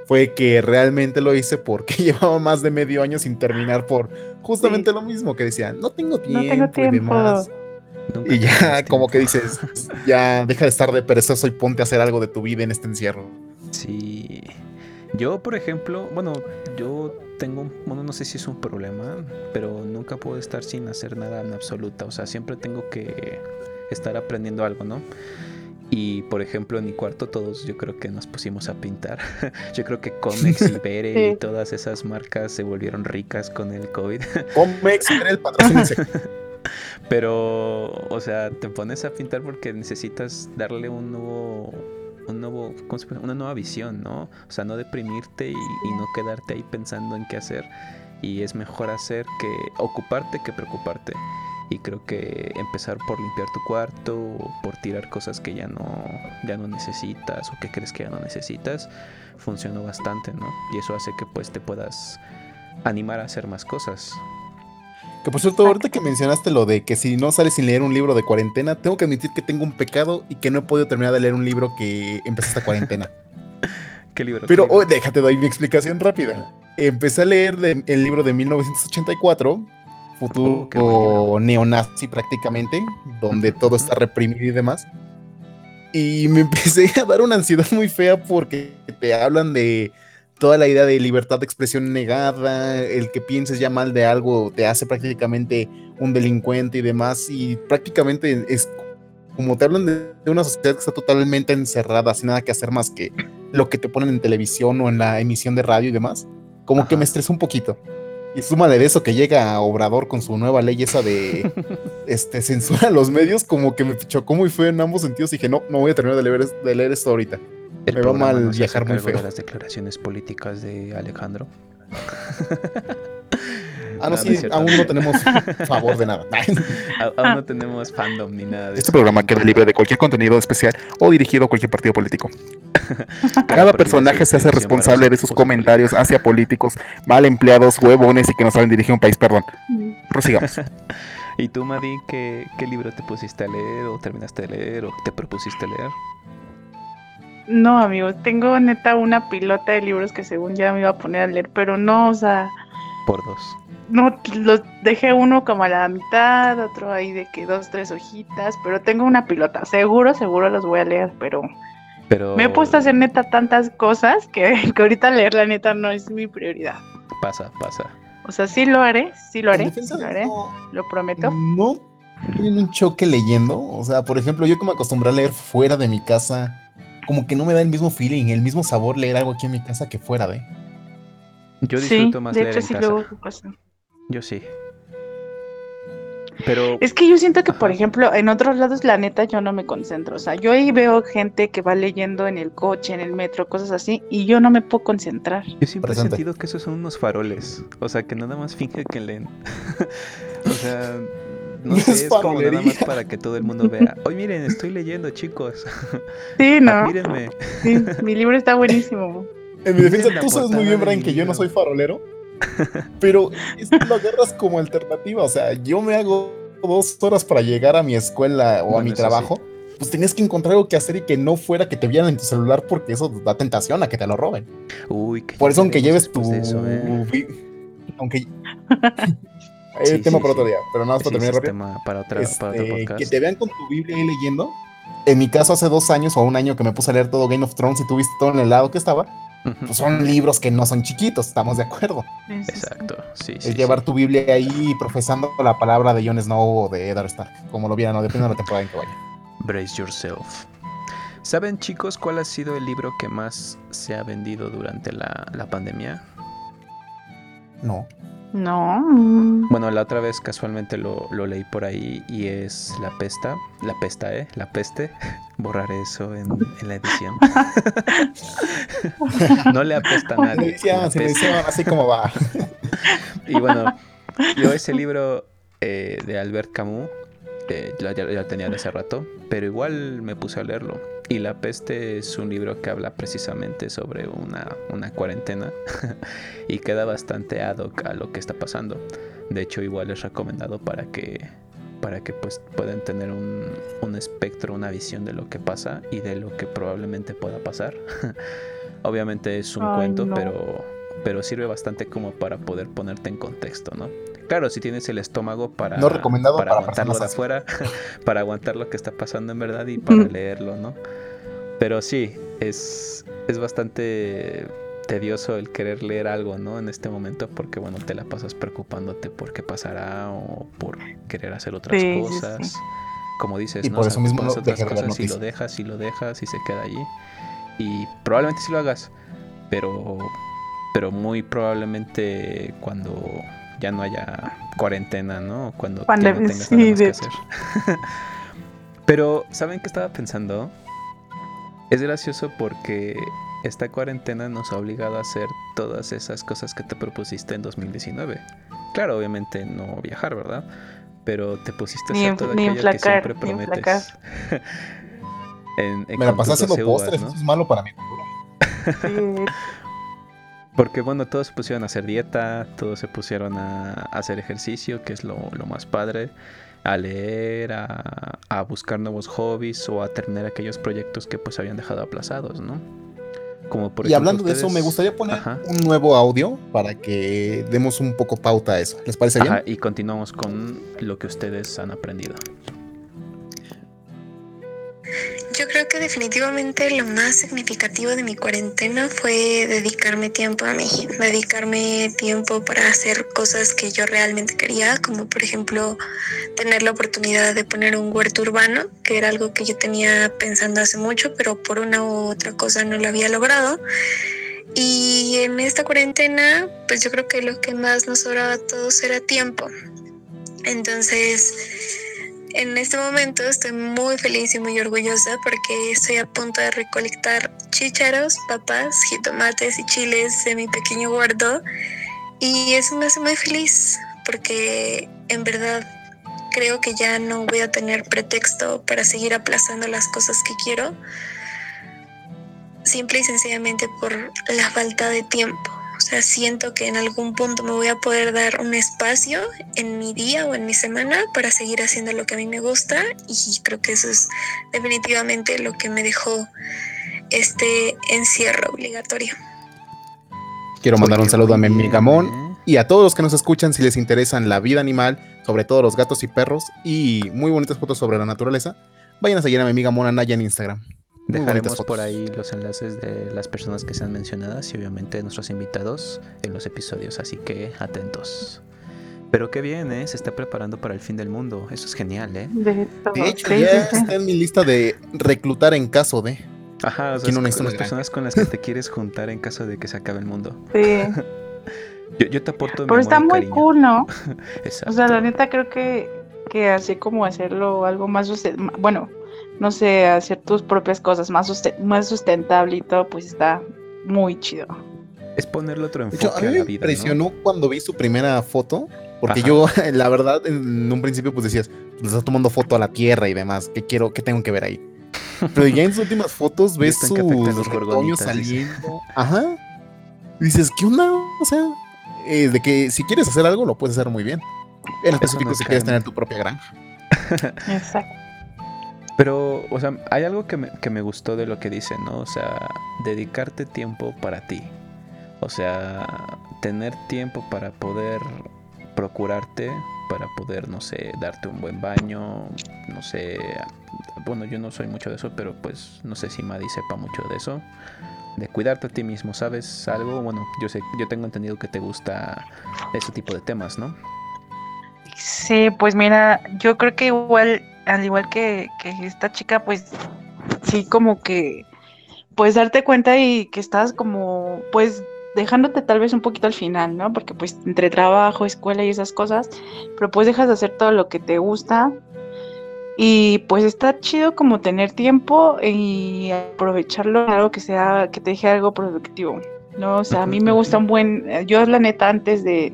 Speaker 3: Fue que realmente lo hice porque llevaba más de medio año sin terminar por justamente
Speaker 4: Sí.
Speaker 3: lo mismo que decía, no tengo
Speaker 4: No
Speaker 3: tiempo, y demás.
Speaker 1: Nunca
Speaker 3: Y ya como que dices, ya deja de estar de perezoso y ponte a hacer algo de tu vida en este encierro.
Speaker 1: Sí. Yo, por ejemplo, bueno, yo tengo, bueno, no sé si es un problema, pero nunca puedo estar sin hacer nada en absoluta. O sea, siempre tengo que estar aprendiendo algo, ¿no? Y, por ejemplo, en mi cuarto todos yo creo que nos pusimos a pintar. yo creo que Comex y Bere y todas esas marcas se volvieron ricas con el COVID.
Speaker 3: Comex, era el patrocinio.
Speaker 1: Pero, o sea, te pones a pintar porque necesitas darle un nuevo, un nuevo, ¿cómo se? Una nueva visión, ¿no? O sea, no deprimirte y, y no quedarte ahí pensando en qué hacer. Y es mejor hacer que ocuparte que preocuparte. Y creo que empezar por limpiar tu cuarto o por tirar cosas que ya no, ya no necesitas o que crees que ya no necesitas, funcionó bastante, ¿no? Y eso hace que pues te puedas animar a hacer más cosas.
Speaker 3: Que por cierto, ahorita que mencionaste lo de que si no sales sin leer un libro de cuarentena, tengo que admitir que tengo un pecado y que no he podido terminar de leer un libro que empecé esta cuarentena.
Speaker 1: ¿Qué libro?
Speaker 3: Pero
Speaker 1: qué libro?
Speaker 3: oh, déjate, doy mi explicación rápida. Empecé a leer de- el libro de 1984, futuro
Speaker 1: Oh,
Speaker 3: neonazi prácticamente, donde todo está reprimido y demás. Y me empecé a dar una ansiedad muy fea porque te hablan de toda la idea de libertad de expresión negada, el que pienses ya mal de algo te hace prácticamente un delincuente y demás, y prácticamente es como te hablan de, una sociedad que está totalmente encerrada, sin nada que hacer más que lo que te ponen en televisión o en la emisión de radio y demás, como que me estresó un poquito. Y súmale de eso que llega a Obrador con su nueva ley esa de este, censura a los medios, como que me chocó muy feo en ambos sentidos. Y dije, no, no voy a terminar de leer, de leer esto ahorita.
Speaker 1: El
Speaker 3: me va
Speaker 1: programa
Speaker 3: mal viajar muy
Speaker 1: cargo de
Speaker 3: feo.
Speaker 1: las declaraciones políticas de Alejandro.
Speaker 3: Ah, no, sí, aún no tenemos favor de nada.
Speaker 1: Aún no tenemos fandom ni nada de
Speaker 3: Este
Speaker 1: eso.
Speaker 3: programa queda libre de cualquier contenido especial o dirigido a cualquier partido político. Cada personaje se hace responsable de
Speaker 1: sus
Speaker 3: comentarios hacia políticos mal empleados, huevones y que no saben dirigir un país, perdón. Prosigamos.
Speaker 1: ¿Y tú, Madi, qué, qué libro te pusiste a leer o terminaste de leer o te propusiste leer?
Speaker 4: No, amigo, tengo neta una pilota de libros que según ya me iba a poner a leer, pero no, o sea,
Speaker 1: Por dos.
Speaker 4: no, los dejé uno como a la mitad, otro ahí de que dos, tres hojitas, pero tengo una pilota. Seguro, seguro los voy a leer, pero
Speaker 1: Pero
Speaker 4: me he puesto a hacer neta tantas cosas que, que ahorita leer la neta no es mi prioridad.
Speaker 1: Pasa, pasa.
Speaker 4: O sea, sí lo haré, sí lo
Speaker 3: En
Speaker 4: haré, sí lo haré, lo prometo.
Speaker 3: No tienen un choque leyendo. O sea, por ejemplo, yo que me acostumbré a leer fuera de mi casa, como que no me da el mismo feeling, el mismo sabor leer algo aquí en mi casa que fuera de.
Speaker 1: Yo
Speaker 4: Sí,
Speaker 1: disfruto más
Speaker 4: de
Speaker 1: leer
Speaker 4: hecho
Speaker 1: en
Speaker 4: sí
Speaker 1: casa.
Speaker 4: luego pasa.
Speaker 1: Yo sí. Pero
Speaker 4: Es que yo siento que, por ejemplo, en otros lados, la neta, yo no me concentro. O sea, yo ahí veo gente que va leyendo en el coche, en el metro, cosas así, y yo no me puedo concentrar.
Speaker 1: yo siempre he sentido que esos son unos faroles. O sea, que nada más finge que leen. o sea, no
Speaker 3: No
Speaker 1: sé,
Speaker 3: es
Speaker 1: es como nada más para que todo el mundo vea. Hoy miren, estoy leyendo, chicos.
Speaker 4: Sí, ¿no?
Speaker 1: Mírenme.
Speaker 4: Sí, mi libro está buenísimo.
Speaker 3: En mi defensa, tú sabes muy bien, Brian, que yo no soy farolero. Pero esto lo agarras como alternativa. O sea, yo me hago dos horas para llegar a mi escuela o a mi
Speaker 1: sí.
Speaker 3: trabajo. Pues tenías que encontrar algo que hacer y que no fuera que te vieran en tu celular porque eso da tentación a que te lo roben.
Speaker 1: Uy, que
Speaker 3: Por eso, aunque lleves tu.
Speaker 1: eso, ¿eh?
Speaker 3: vi- Aunque.
Speaker 1: Sí,
Speaker 3: el tema
Speaker 1: sí,
Speaker 3: para otro día, pero nada más
Speaker 1: Sí,
Speaker 3: para terminar rápido.
Speaker 1: tema para, otra, para otro
Speaker 3: Este,
Speaker 1: podcast.
Speaker 3: que te vean con tu Biblia ahí leyendo. En mi caso, hace dos años o un año que me puse a leer todo Game of Thrones y tuviste todo en el lado que estaba, pues son libros que no son chiquitos, estamos de acuerdo.
Speaker 4: Sí, sí, sí.
Speaker 1: Exacto, sí,
Speaker 3: es
Speaker 1: sí,
Speaker 3: llevar
Speaker 1: sí.
Speaker 3: tu Biblia ahí profesando la palabra de Jon Snow o de Eddard Stark, como lo vieran, o depende de la temporada en que vaya.
Speaker 1: Brace yourself. ¿Saben chicos cuál ha sido el libro que más se ha vendido durante la, la pandemia?
Speaker 3: No.
Speaker 4: No.
Speaker 1: Bueno, la otra vez casualmente lo, lo leí por ahí y es La Pesta. La Pesta, ¿eh? La Peste. Borraré eso en, en la edición. no le apesta a nadie. La
Speaker 3: edición, así como va.
Speaker 1: Y bueno, yo ese libro eh, de Albert Camus eh, ya, ya- ya tenía de hace rato, pero igual me puse a leerlo. Y La Peste es un libro que habla precisamente sobre una, una cuarentena y queda bastante ad hoc a lo que está pasando. De hecho, igual es recomendado para que para que pues puedan tener un, un espectro, una visión de lo que pasa y de lo que probablemente pueda pasar. Obviamente es un
Speaker 4: Ay,
Speaker 1: cuento,
Speaker 4: no.
Speaker 1: pero, pero sirve bastante como para poder ponerte en contexto, ¿no? Claro, si tienes el estómago para,
Speaker 3: No recomendado
Speaker 1: para
Speaker 3: para
Speaker 1: aguantarlo de afuera, para aguantar lo que está pasando en verdad y para leerlo, ¿no? Pero sí, es, es bastante tedioso el querer leer algo, ¿no? En este momento porque, bueno, te la pasas preocupándote por qué pasará o por querer hacer otras
Speaker 4: Sí, sí,
Speaker 1: cosas.
Speaker 4: sí.
Speaker 1: Como dices,
Speaker 3: Y
Speaker 1: ¿no?
Speaker 3: por
Speaker 1: O
Speaker 3: eso
Speaker 1: sea,
Speaker 3: mismo no
Speaker 1: otras cosas y lo dejas y lo dejas y se queda allí. Y probablemente sí lo hagas, pero, pero muy probablemente cuando ya no haya cuarentena, ¿no? Cuando ya no tengas
Speaker 4: sí,
Speaker 1: nada más que hacer. pero, ¿saben qué estaba pensando? Es gracioso porque esta cuarentena nos ha obligado a hacer todas esas cosas que te propusiste en 2019. Claro, obviamente no viajar, ¿verdad? Pero te pusiste a hacer todo aquello que siempre prometes. en, en-
Speaker 3: Me la pasé
Speaker 1: tus
Speaker 3: haciendo
Speaker 1: 12 uvas,
Speaker 3: postres,
Speaker 1: ¿no?
Speaker 3: eso es malo para cultura.
Speaker 4: Sí,
Speaker 1: Porque bueno, todos se pusieron a hacer dieta, todos se pusieron a hacer ejercicio, que es lo, lo más padre, a leer, a, a, buscar nuevos hobbies o a terminar aquellos proyectos que pues habían dejado aplazados, ¿no?
Speaker 3: Como por y hablando de eso, me gustaría poner Ajá. un nuevo audio para que demos un poco pauta a eso. ¿Les parece bien? Ajá,
Speaker 1: y continuamos con lo que ustedes han aprendido.
Speaker 2: Yo creo que definitivamente lo más significativo de mi cuarentena fue dedicarme tiempo a mí, dedicarme tiempo para hacer cosas que yo realmente quería, como por ejemplo tener la oportunidad de poner un huerto urbano, que era algo que yo tenía pensando hace mucho, pero por una u otra cosa no lo había logrado. Y en esta cuarentena, pues yo creo que lo que más nos sobraba a todos era tiempo. Entonces, en este momento estoy muy feliz y muy orgullosa porque estoy a punto de recolectar chícharos, papas, jitomates y chiles de mi pequeño huerto y eso me hace muy feliz porque en verdad creo que ya no voy a tener pretexto para seguir aplazando las cosas que quiero simple y sencillamente por la falta de tiempo. O sea, siento que en algún punto me voy a poder dar un espacio en mi día o en mi semana para seguir haciendo lo que a mí me gusta y creo que eso es definitivamente lo que me dejó este encierro obligatorio.
Speaker 3: Quiero mandar un saludo a mi Gamón y a todos los que nos escuchan si les interesan la vida animal, sobre todo los gatos y perros y muy bonitas fotos sobre la naturaleza, vayan a seguir a mi amiga Mona Naya en Instagram.
Speaker 1: Dejaremos por ahí los enlaces de las personas que sean mencionadas y obviamente de nuestros invitados en los episodios, así que atentos. Pero qué bien, ¿eh? Se está preparando para el fin del mundo. Eso es genial, ¿eh?
Speaker 3: De, hecho, ya está en mi lista de reclutar en caso de.
Speaker 1: Ajá, o sea, son las personas con las que te quieres juntar en caso de que se acabe el mundo.
Speaker 4: Sí.
Speaker 1: yo, te aporto.
Speaker 4: Pero está muy cool, ¿no? Exacto. O sea, la neta creo que, que así como hacerlo algo más. Bueno, no sé, hacer tus propias cosas más, más sustentable y todo, pues está muy chido.
Speaker 1: Es ponerle otro enfoque a, mí
Speaker 3: me impresionó cuando vi su primera foto, porque yo, la verdad, en un principio pues decías, le estás tomando foto a la tierra y demás, ¿qué quiero, qué tengo que ver ahí? Pero ya en sus últimas fotos ves sus retoños saliendo. Ajá. dices, ¿qué onda? O sea, eh, de que si quieres hacer algo, lo puedes hacer muy bien. En específico, si quieres tener tu propia granja.
Speaker 4: Exacto.
Speaker 1: Pero, o sea, hay algo que me, que me gustó de lo que dice, ¿no? O sea, dedicarte tiempo para ti. O sea, tener tiempo para poder procurarte, para poder, no sé, darte un buen baño, no sé, bueno, yo no soy mucho de eso, pero pues no sé si Maddy sepa mucho de eso, de cuidarte a ti mismo, ¿sabes algo? Bueno, yo sé, yo tengo entendido que te gusta ese tipo de temas, ¿no?
Speaker 4: Sí, pues mira, yo creo que igual al igual que, esta chica, pues sí, como que pues darte cuenta y que estás como, pues dejándote tal vez un poquito al final, ¿no? Porque pues entre trabajo, escuela y esas cosas, pero pues dejas de hacer todo lo que te gusta y pues está chido como tener tiempo y aprovecharlo en algo que sea, que te deje algo productivo, ¿no? O sea, a mí me gusta un buen, yo la neta antes de,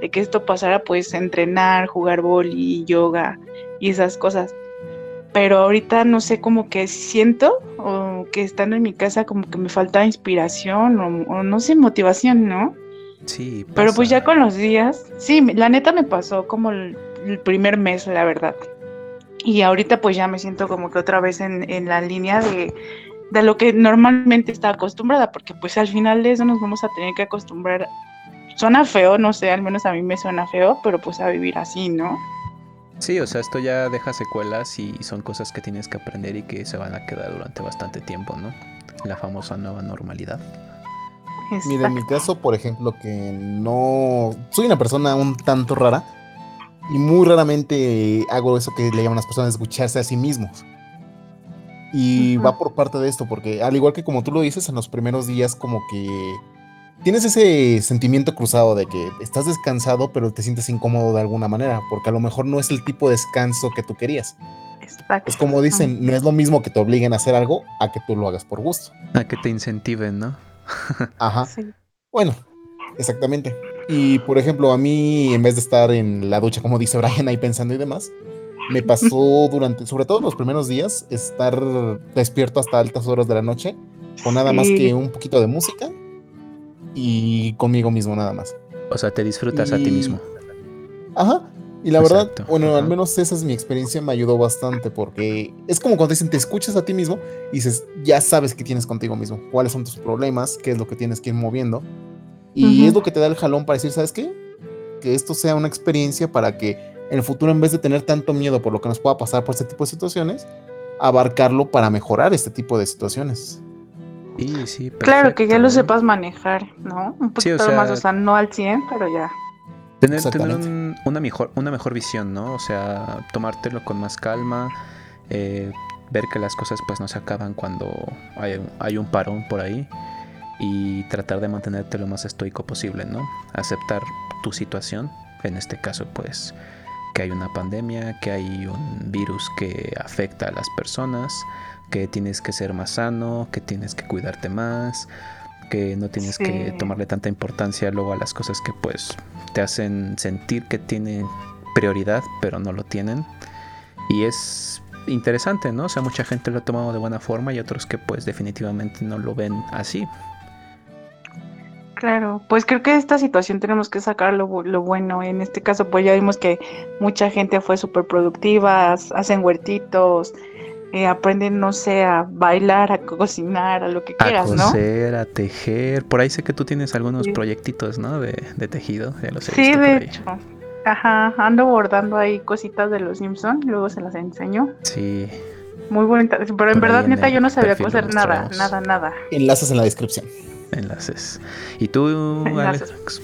Speaker 4: de que esto pasara, pues entrenar, jugar boli, yoga, y esas cosas. Pero ahorita no sé, como que siento o que estando en mi casa como que me falta inspiración o, no sé, motivación, ¿no?
Speaker 1: Sí.
Speaker 4: Pero pues ya con los días, sí, la neta me pasó como el, primer mes, la verdad. Y ahorita pues ya me siento como que otra vez en, en la línea de, de lo que normalmente está acostumbrada, porque pues al final de eso nos vamos a tener que acostumbrar. Suena feo, no sé, al menos a mí me suena feo, pero pues a vivir así, ¿no?
Speaker 1: Sí, o sea, esto ya deja secuelas y son cosas que tienes que aprender y que se van a quedar durante bastante tiempo, ¿no? La famosa nueva normalidad.
Speaker 3: Mira, en mi caso, por ejemplo, que no soy una persona un tanto rara y muy raramente hago eso que le llaman las personas escucharse a sí mismos. Y va por parte de esto, porque al igual que como tú lo dices, en los primeros días como que tienes ese sentimiento cruzado de que estás descansado, pero te sientes incómodo de alguna manera, porque a lo mejor no es el tipo de descanso que tú querías. Es como dicen, no es lo mismo que te obliguen a hacer algo a que tú lo hagas por gusto.
Speaker 1: A que te incentiven, ¿no?
Speaker 3: Ajá. Bueno, exactamente. Y por ejemplo, a mí, en vez de estar en la ducha, como dice Brian, ahí pensando y demás, me pasó durante, sobre todo los primeros días, estar despierto hasta altas horas de la noche, con nada más que un poquito de música y conmigo mismo nada más.
Speaker 1: O sea, te disfrutas a ti
Speaker 3: Y-
Speaker 1: mismo.
Speaker 3: Ajá. Y la verdad,
Speaker 1: Exacto,
Speaker 3: bueno,
Speaker 1: ajá.
Speaker 3: al menos esa es mi experiencia, me ayudó bastante porque es como cuando dicen te escuchas a ti mismo y dices, ya sabes qué tienes contigo mismo, cuáles son tus problemas, qué es lo que tienes que ir moviendo. Y
Speaker 4: Ujú.
Speaker 3: es lo que te da el jalón para decir, ¿sabes qué? Que esto sea una experiencia para que en el futuro, en vez de tener tanto miedo por lo que nos pueda pasar por este tipo de situaciones, abarcarlo para mejorar este tipo de situaciones.
Speaker 1: Sí,
Speaker 4: Claro, que ya lo sepas manejar, ¿no? Un
Speaker 1: Sí, o
Speaker 4: poquito más, o sea, no al 100, pero ya.
Speaker 1: Tener, tener un- una, mejor, una mejor visión, ¿no? O sea, tomártelo con más calma, eh, ver que las cosas pues no se acaban cuando hay, hay un parón por ahí y tratar de mantenerte lo más estoico posible, ¿no? Aceptar tu situación, en este caso pues que hay una pandemia, que hay un virus que afecta a las personas, que tienes que ser más sano, que tienes que cuidarte más, que no tienes que tomarle tanta importancia luego a las cosas que pues te hacen sentir que tienen prioridad, pero no lo tienen. Y es interesante, ¿no? O sea, mucha gente lo ha tomado de buena forma y otros que pues definitivamente no lo ven así.
Speaker 4: Claro, pues creo que de esta situación tenemos que sacar lo, lo bueno. En este caso, pues ya vimos que mucha gente fue súper productiva, hacen huertitos, eh, aprenden, no sé, a bailar, a cocinar, a lo que
Speaker 1: A
Speaker 4: quieras, ¿no?
Speaker 1: coser, a tejer. Por ahí sé que tú tienes algunos
Speaker 4: Sí.
Speaker 1: proyectitos, ¿no? De, de tejido. Ya los he
Speaker 4: Sí,
Speaker 1: visto por
Speaker 4: de
Speaker 1: ahí.
Speaker 4: hecho. Ajá, ando bordando ahí cositas de los Simpson, luego se las enseño.
Speaker 1: Sí.
Speaker 4: Muy bonitas, pero en
Speaker 1: Por
Speaker 4: verdad,
Speaker 1: en
Speaker 4: neta, yo no sabía coser nada, nada, nada.
Speaker 3: Enlaces en la descripción.
Speaker 1: Enlaces. ¿Y tú,
Speaker 4: Enlaces.
Speaker 1: Alex?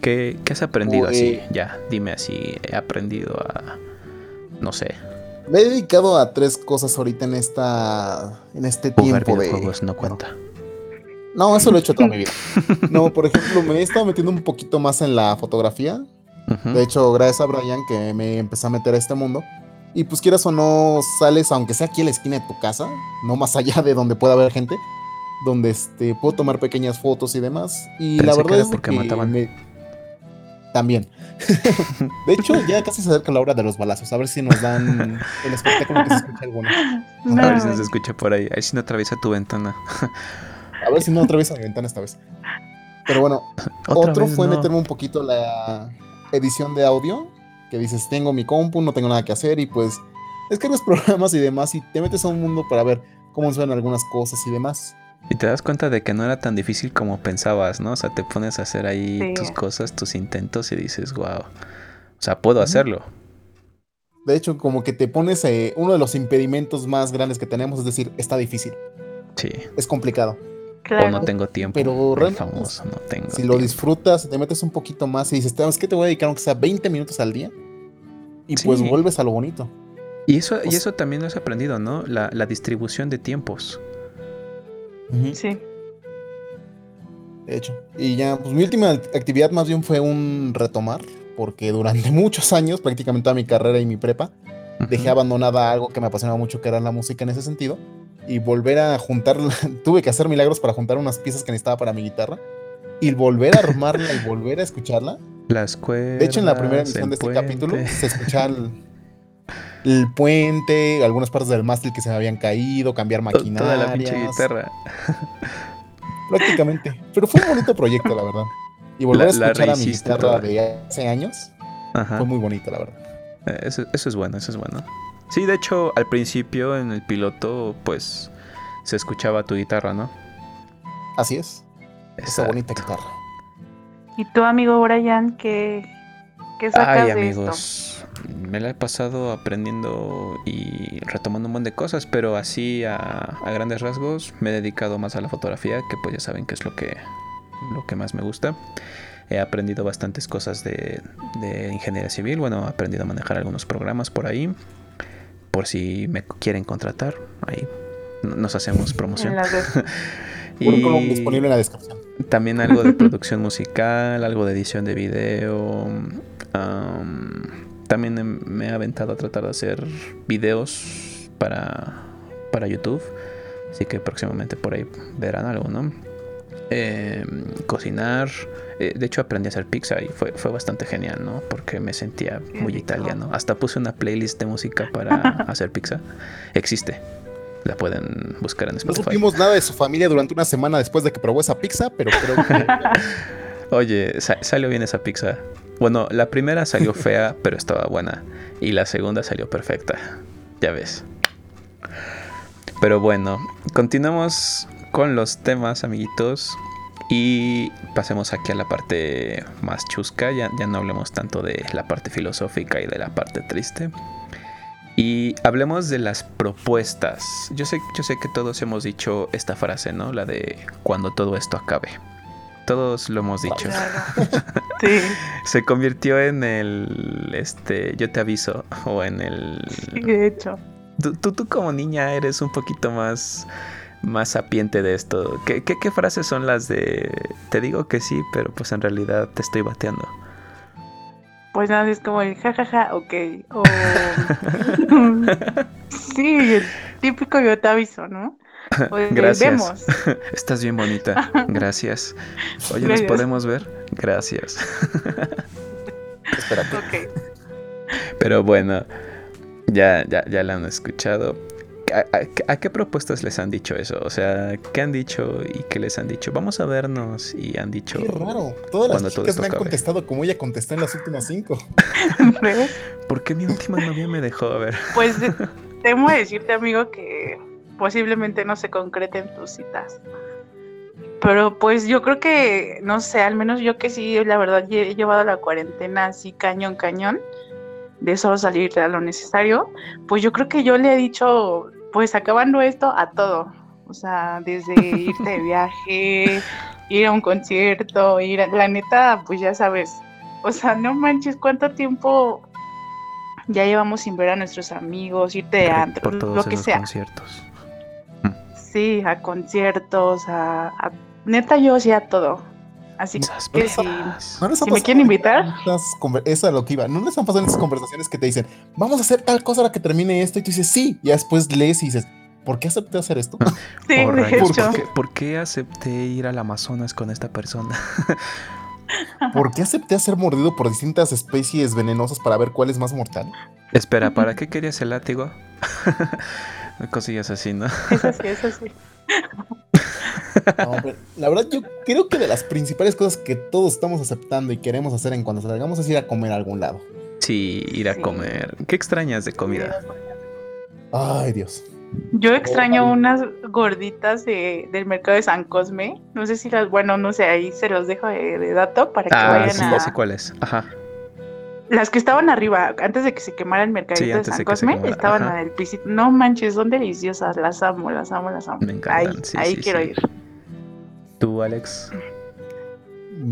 Speaker 1: ¿Qué, qué has aprendido
Speaker 3: Pues,
Speaker 1: así?
Speaker 3: eh,
Speaker 1: Ya, dime así. He aprendido a. No sé.
Speaker 3: Me he dedicado a tres cosas ahorita en esta en este
Speaker 1: Jugar
Speaker 3: tiempo de
Speaker 1: videojuegos no cuenta.
Speaker 3: No, eso lo he hecho toda mi vida. No, por ejemplo, me he estado metiendo un poquito más en la fotografía.
Speaker 1: Ujú.
Speaker 3: De hecho, gracias a Brian que me empecé a meter a este mundo. Y pues quieras o no, sales, aunque sea aquí en la esquina de tu casa, no más allá de donde pueda haber gente, donde este, puedo tomar pequeñas fotos y demás. Y la
Speaker 1: Pensé que
Speaker 3: verdad
Speaker 1: era
Speaker 3: es de
Speaker 1: porque
Speaker 3: que
Speaker 1: mataban.
Speaker 3: me- También. De hecho, ya casi se acerca la hora de los balazos. A ver si nos dan el espectáculo que se escucha alguno.
Speaker 1: A ver si nos
Speaker 4: No,
Speaker 1: escucha por ahí. A ver si no atraviesa tu ventana.
Speaker 3: A ver si no otra vez a mi ventana esta vez. Pero bueno, Otro fue
Speaker 1: no.
Speaker 3: meterme un poquito la edición de audio, que dices, tengo mi compu, no tengo nada que hacer y pues escribes programas y demás y te metes a un mundo para ver cómo suenan algunas cosas y demás.
Speaker 1: Y te das cuenta de que no era tan difícil como pensabas, ¿no? O sea, te pones a hacer ahí
Speaker 4: Sí.
Speaker 1: tus cosas, tus intentos y dices, wow. O sea, puedo hacerlo.
Speaker 3: De hecho, como que te pones eh, uno de los impedimentos más grandes que tenemos, es decir, está difícil,
Speaker 1: Sí.
Speaker 3: es complicado.
Speaker 1: O
Speaker 4: claro.
Speaker 1: no tengo tiempo.
Speaker 3: Pero realmente,
Speaker 1: famoso, no tengo
Speaker 3: Si lo disfrutas, te metes un poquito más y dices, ¿sabes qué? Te voy a dedicar aunque sea 20 minutos al día y pues vuelves a lo bonito.
Speaker 1: Y eso, y eso también lo has aprendido, ¿no? La, la distribución de tiempos.
Speaker 4: Sí.
Speaker 3: De hecho. Y ya, pues mi última actividad más bien fue un retomar, porque durante muchos años, prácticamente toda mi carrera y mi prepa, dejé abandonada algo que me apasionaba mucho, que era la música en ese sentido. Y volver a juntar, tuve que hacer milagros para juntar unas piezas que necesitaba para mi guitarra. Y volver a armarla y volver a escucharla.
Speaker 1: Las cuerdas.
Speaker 3: De hecho, en la primera emisión de este
Speaker 1: puente.
Speaker 3: capítulo se escuchaba el, el puente, algunas partes del mástil que se me habían caído, cambiar maquinarias.
Speaker 1: Toda la pinche guitarra.
Speaker 3: Prácticamente. Pero fue un bonito proyecto, la verdad. Y volver
Speaker 1: La-
Speaker 3: a escuchar a mi guitarra
Speaker 1: toda.
Speaker 3: de hace años
Speaker 1: Ajá.
Speaker 3: fue muy bonito, la verdad.
Speaker 1: Eh, Eso, eso es bueno, eso es bueno. Sí, de hecho, al principio en el piloto, pues se escuchaba tu guitarra, ¿no?
Speaker 3: Así es. Esa bonita
Speaker 1: Exacto.
Speaker 3: guitarra.
Speaker 4: ¿Y tu amigo Brian qué, qué sacas
Speaker 1: Ay,
Speaker 4: de
Speaker 1: amigos, me la he pasado aprendiendo y retomando un montón de cosas, pero así a, a grandes rasgos me he dedicado más a la fotografía, que pues ya saben que es lo que, lo que más me gusta. He aprendido bastantes cosas de, de ingeniería civil, bueno, he aprendido a manejar algunos programas por ahí, por si me quieren contratar, ahí nos hacemos promoción.
Speaker 3: Currículum disponible en la descripción.
Speaker 1: También algo de producción musical, algo de edición de video. am, también em- me he aventado a tratar de hacer videos para, para YouTube. Así que próximamente por ahí verán algo, ¿no? Em, cocinar. Eh, de hecho aprendí a hacer pizza y fue, fue bastante genial, ¿no? Porque me sentía muy italiano. Hasta puse una playlist de música para hacer pizza. Existe. La pueden buscar en
Speaker 3: No
Speaker 1: Spotify.
Speaker 3: supimos nada de su familia durante una semana después de que probó esa pizza, pero creo que
Speaker 1: Oye, sa- salió bien esa pizza. Bueno, la primera salió fea, pero estaba buena. Y la segunda salió perfecta. Ya ves. Pero bueno, continuamos con los temas, amiguitos. Y pasemos aquí a la parte más chusca. Ya, ya no hablemos tanto de la parte filosófica y de la parte triste. Y hablemos de las propuestas. Yo sé, yo sé que todos hemos dicho esta frase, ¿no? La de cuando todo esto acabe. Todos lo hemos dicho.
Speaker 4: Sí,
Speaker 1: Se convirtió en el este yo te aviso o en el
Speaker 4: sí, de hecho.
Speaker 1: tú, tú, tú como niña eres un poquito más más sapiente de esto. ¿Qué, qué, qué frases son las de te digo que sí, pero pues en realidad te estoy bateando?
Speaker 4: Pues nada, es como el jajaja, ok. O... sí, el típico yo te aviso, ¿no?
Speaker 1: Gracias.
Speaker 4: vemos.
Speaker 1: Estás bien bonita. Gracias. Oye, ¿nos podemos ver? Gracias.
Speaker 3: espérate.
Speaker 4: Ok.
Speaker 1: Pero bueno, ya, ya, ya la han escuchado. ¿A, a- a qué propuestas les han dicho eso? O sea, ¿qué han dicho y qué les han dicho? Vamos a vernos y han dicho...
Speaker 3: Qué raro. Todas las chicas me han contestado como ella contestó en las últimas cinco.
Speaker 1: ¿Por qué mi última novia me dejó? A ver.
Speaker 4: Pues de- temo decirte, amigo, que posiblemente no se concreten tus citas. Pero pues yo creo que, no sé, al menos yo que sí, la verdad, he llevado la cuarentena así cañón, cañón, de solo salir a lo necesario, pues yo creo que yo le he dicho, pues acabando esto, a todo. O sea, desde irte de viaje, ir a un concierto, ir a... La neta, pues ya sabes. O sea, no manches, ¿cuánto tiempo ya llevamos sin ver a nuestros amigos, irte de antro,
Speaker 1: por todos
Speaker 4: lo que
Speaker 1: esos
Speaker 4: sea?
Speaker 1: conciertos.
Speaker 4: Sí, a conciertos, a, a- Neta, yo sí a todo. Así
Speaker 1: Esas
Speaker 4: que sí.
Speaker 1: papas.
Speaker 3: ¿No
Speaker 4: Si me quieren invitar.
Speaker 3: Eso es a lo que iba. ¿No les han pasado en esas conversaciones que te dicen, vamos a hacer tal cosa ahora que termine esto? Y tú dices, sí. Y después lees y dices, ¿por qué acepté hacer esto?
Speaker 4: Sí,
Speaker 1: Oh,
Speaker 4: de hecho.
Speaker 1: ¿por, qué, por qué acepté ir al Amazonas con esta persona?
Speaker 3: ¿Por qué acepté ser mordido por distintas especies venenosas para ver cuál es más mortal?
Speaker 1: Espera, ¿para qué querías el látigo? Cosillas así, ¿no?
Speaker 4: Eso sí, eso sí.
Speaker 3: No, la verdad, yo creo que de las principales cosas que todos estamos aceptando y queremos hacer en cuanto salgamos es ir a comer a algún lado.
Speaker 1: Sí, ir a
Speaker 4: Sí.
Speaker 1: comer. ¿Qué extrañas de comida?
Speaker 3: Ay, Dios.
Speaker 4: Yo extraño unas gorditas de, del mercado de San Cosme. No sé si las, bueno, no sé, ahí se los dejo de, de dato para que
Speaker 1: Ah,
Speaker 4: vayan
Speaker 1: sí,
Speaker 4: a.
Speaker 1: ya sé cuál es. Ajá.
Speaker 4: Las que estaban arriba, antes de que se quemara el mercadito
Speaker 1: Sí,
Speaker 4: de San
Speaker 1: de
Speaker 4: Cosme, estaban
Speaker 1: ajá.
Speaker 4: en el pisito. No manches, son deliciosas, las amo, las amo, las amo.
Speaker 1: Me encantan,
Speaker 4: Ahí,
Speaker 1: sí,
Speaker 4: ahí
Speaker 1: sí,
Speaker 4: quiero
Speaker 1: sí.
Speaker 4: ir.
Speaker 1: ¿Tú, Alex?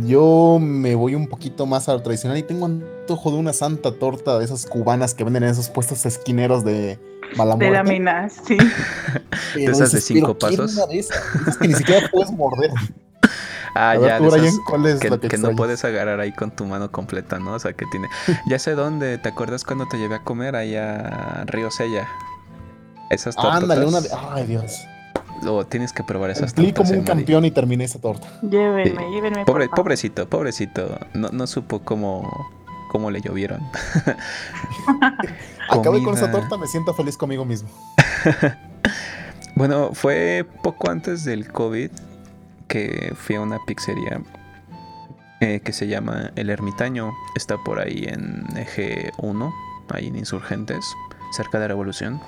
Speaker 3: Yo me voy un poquito más a lo tradicional y tengo antojo de una santa torta de esas cubanas que venden en esos puestos esquineros de mala
Speaker 4: De la mina, sí.
Speaker 3: Pero
Speaker 1: de esas de cinco
Speaker 3: "Pero quiero
Speaker 1: pasos".
Speaker 3: una de esas, esas que ni siquiera puedes morder.
Speaker 1: Ah,
Speaker 3: A ver,
Speaker 1: ya,
Speaker 3: tú,
Speaker 1: de
Speaker 3: Brian,
Speaker 1: esas
Speaker 3: ¿cuál es
Speaker 1: que,
Speaker 3: la que
Speaker 1: que no puedes agarrar ahí con tu mano completa, ¿no? O sea, que tiene... Ya sé dónde, ¿te acuerdas cuando te llevé a comer allá a Río Sella? Esas tortas.
Speaker 3: Ándale, una de. Ay, Dios.
Speaker 1: O tienes que probar esas
Speaker 3: Cumplí
Speaker 1: tortas.
Speaker 3: como un
Speaker 1: Mari.
Speaker 3: campeón y terminé esa torta.
Speaker 4: Llévenme,
Speaker 1: Sí.
Speaker 4: llévenme.
Speaker 1: Pobre, pobrecito, pobrecito. No, no supo cómo, cómo le llovieron.
Speaker 3: Acabé con esa torta, me siento feliz conmigo mismo.
Speaker 1: Bueno, fue poco antes del COVID que fui a una pizzería eh, que se llama El Ermitaño. Está por ahí en Eje 1, ahí en Insurgentes, cerca de Revolución.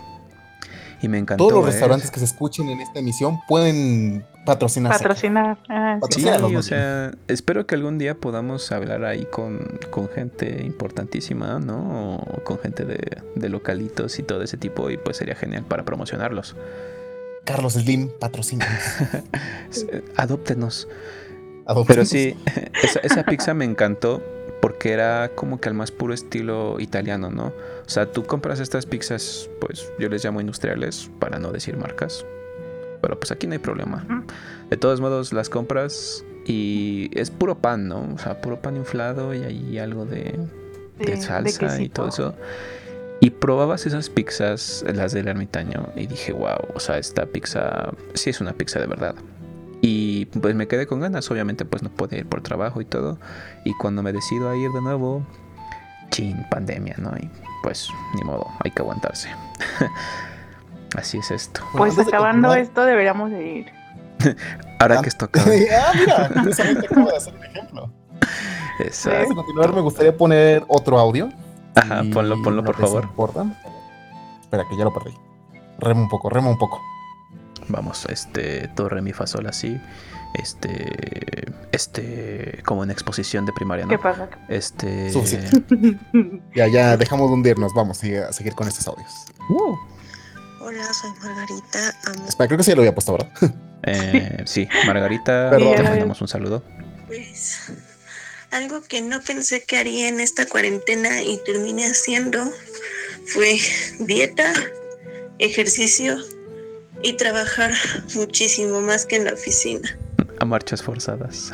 Speaker 1: Y me encantó.
Speaker 3: Todos los
Speaker 1: ¿eh?
Speaker 3: restaurantes que se escuchen en esta emisión pueden patrocinarse.
Speaker 4: Patrocinar. Ah, sí.
Speaker 1: O sea, espero que algún día podamos hablar ahí con, con gente importantísima, ¿no? O con gente de, de localitos y todo ese tipo, y pues sería genial para promocionarlos.
Speaker 3: Carlos Slim, patrocínanos.
Speaker 1: Adóptenos.
Speaker 3: Adóptenos.
Speaker 1: Pero sí, esa, esa pizza me encantó porque era como que al más puro estilo italiano, ¿no? O sea, tú compras estas pizzas, pues yo les llamo industriales, para no decir marcas. Pero pues aquí no hay problema. De todos modos, las compras y es puro pan, ¿no? O sea, puro pan inflado y ahí algo de, de
Speaker 4: de
Speaker 1: salsa y todo eso. Y probabas esas pizzas, las del ermitaño, y dije, wow, o sea, esta pizza sí es una pizza de verdad. Y pues me quedé con ganas, obviamente pues no podía ir por trabajo y todo. Y cuando me decido a ir de nuevo, chin, pandemia, ¿no? Y pues ni modo, hay que aguantarse. Así es esto.
Speaker 4: Pues acabando esto deberíamos de ir.
Speaker 1: Ahora que esto acaba.
Speaker 3: ah, mira, precisamente acabo de hacer un ejemplo. Antes de continuar, me gustaría poner otro audio.
Speaker 1: Ajá, ponlo, ponlo, por favor.
Speaker 3: importa. Espera, que ya lo perdí. Rema un poco, rema un poco.
Speaker 1: Vamos, este, do, re, mi, fa, sol, así. Este, este, como en exposición de primaria,
Speaker 4: ¿Qué
Speaker 1: ¿no?
Speaker 4: pasa?
Speaker 1: Este.
Speaker 3: Ya, ya, dejamos de hundirnos. Vamos a seguir con estos audios.
Speaker 1: Uh,
Speaker 2: Hola, soy Margarita. Amo
Speaker 3: Espera, creo que sí ya lo había puesto, ¿verdad?
Speaker 1: eh, sí, Margarita,
Speaker 3: Perdón.
Speaker 1: te mandamos un saludo.
Speaker 2: Pues algo que no pensé que haría en esta cuarentena y terminé haciendo fue dieta, ejercicio y trabajar muchísimo más que en la oficina.
Speaker 1: A marchas forzadas.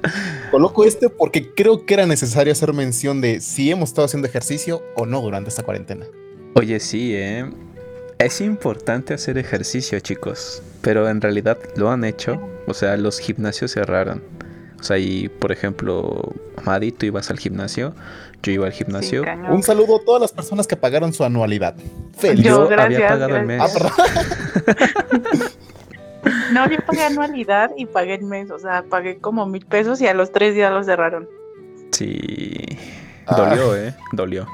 Speaker 3: Coloco este porque creo que era necesario hacer mención de si hemos estado haciendo ejercicio o no durante esta cuarentena.
Speaker 1: Oye, sí, ¿eh? Es importante hacer ejercicio, chicos. Pero en realidad lo han hecho. O sea, los gimnasios cerraron. O sea, y por ejemplo, Madi, tú ibas al gimnasio. Yo iba al gimnasio.
Speaker 4: Sí.
Speaker 3: Un saludo a todas las personas que pagaron su anualidad. Feliz.
Speaker 4: Yo,
Speaker 1: Yo había
Speaker 4: gracias,
Speaker 1: pagado el
Speaker 4: gracias.
Speaker 1: mes.
Speaker 3: Ah, perdón.
Speaker 4: No, yo pagué anualidad y pagué el mes. O sea, pagué como mil pesos y a los tres días los cerraron.
Speaker 1: Sí.
Speaker 3: Ah.
Speaker 1: Dolió, ¿eh? Dolió.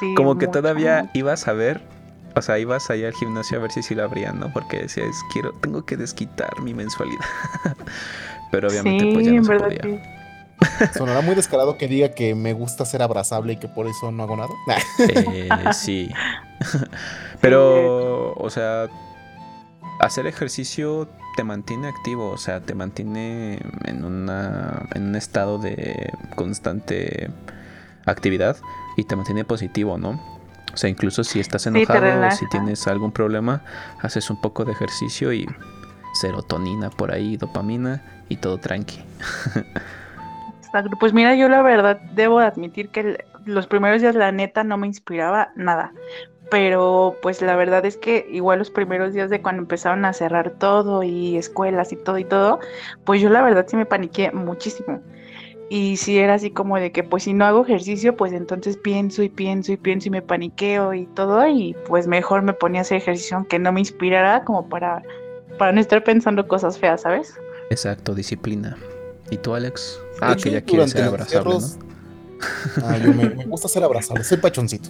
Speaker 4: Sí,
Speaker 1: Como que
Speaker 4: mucho.
Speaker 1: todavía ibas a ver. O sea, ibas allá al gimnasio a ver si sí lo abrían, ¿no? Porque decías, quiero, tengo que desquitar mi mensualidad. Pero obviamente
Speaker 4: sí,
Speaker 1: pues ya no
Speaker 4: en
Speaker 1: se
Speaker 4: verdad
Speaker 1: podía.
Speaker 4: sí.
Speaker 3: Sonará muy descarado que diga que me gusta ser abrazable y que por eso no hago nada.
Speaker 1: Eh, sí. Pero, o sea, hacer ejercicio te mantiene activo, o sea, te mantiene en, una, en un estado de constante actividad y te mantiene positivo, ¿no? O sea, incluso si estás enojado o
Speaker 4: relaja.
Speaker 1: si tienes algún problema, haces un poco de ejercicio y serotonina por ahí, dopamina y todo tranqui.
Speaker 4: Pues mira, yo la verdad debo admitir que los primeros días la neta no me inspiraba nada. Pero pues la verdad es que igual los primeros días de cuando empezaron a cerrar todo y escuelas y todo y todo, pues yo la verdad sí me paniqué muchísimo. Y sí era así como de que pues si no hago ejercicio, pues entonces pienso y pienso y pienso y me paniqueo y todo y pues mejor me ponía a hacer ejercicio aunque no me inspirara como para, para no estar pensando cosas feas, ¿sabes?
Speaker 1: Exacto, disciplina. ¿Y tú, Alex?
Speaker 3: De
Speaker 1: Ah,
Speaker 3: hecho,
Speaker 1: que ya quieres ser
Speaker 3: los
Speaker 1: abrazable, ¿no?
Speaker 3: Ah, yo me, me gusta ser abrazable, soy pachoncito.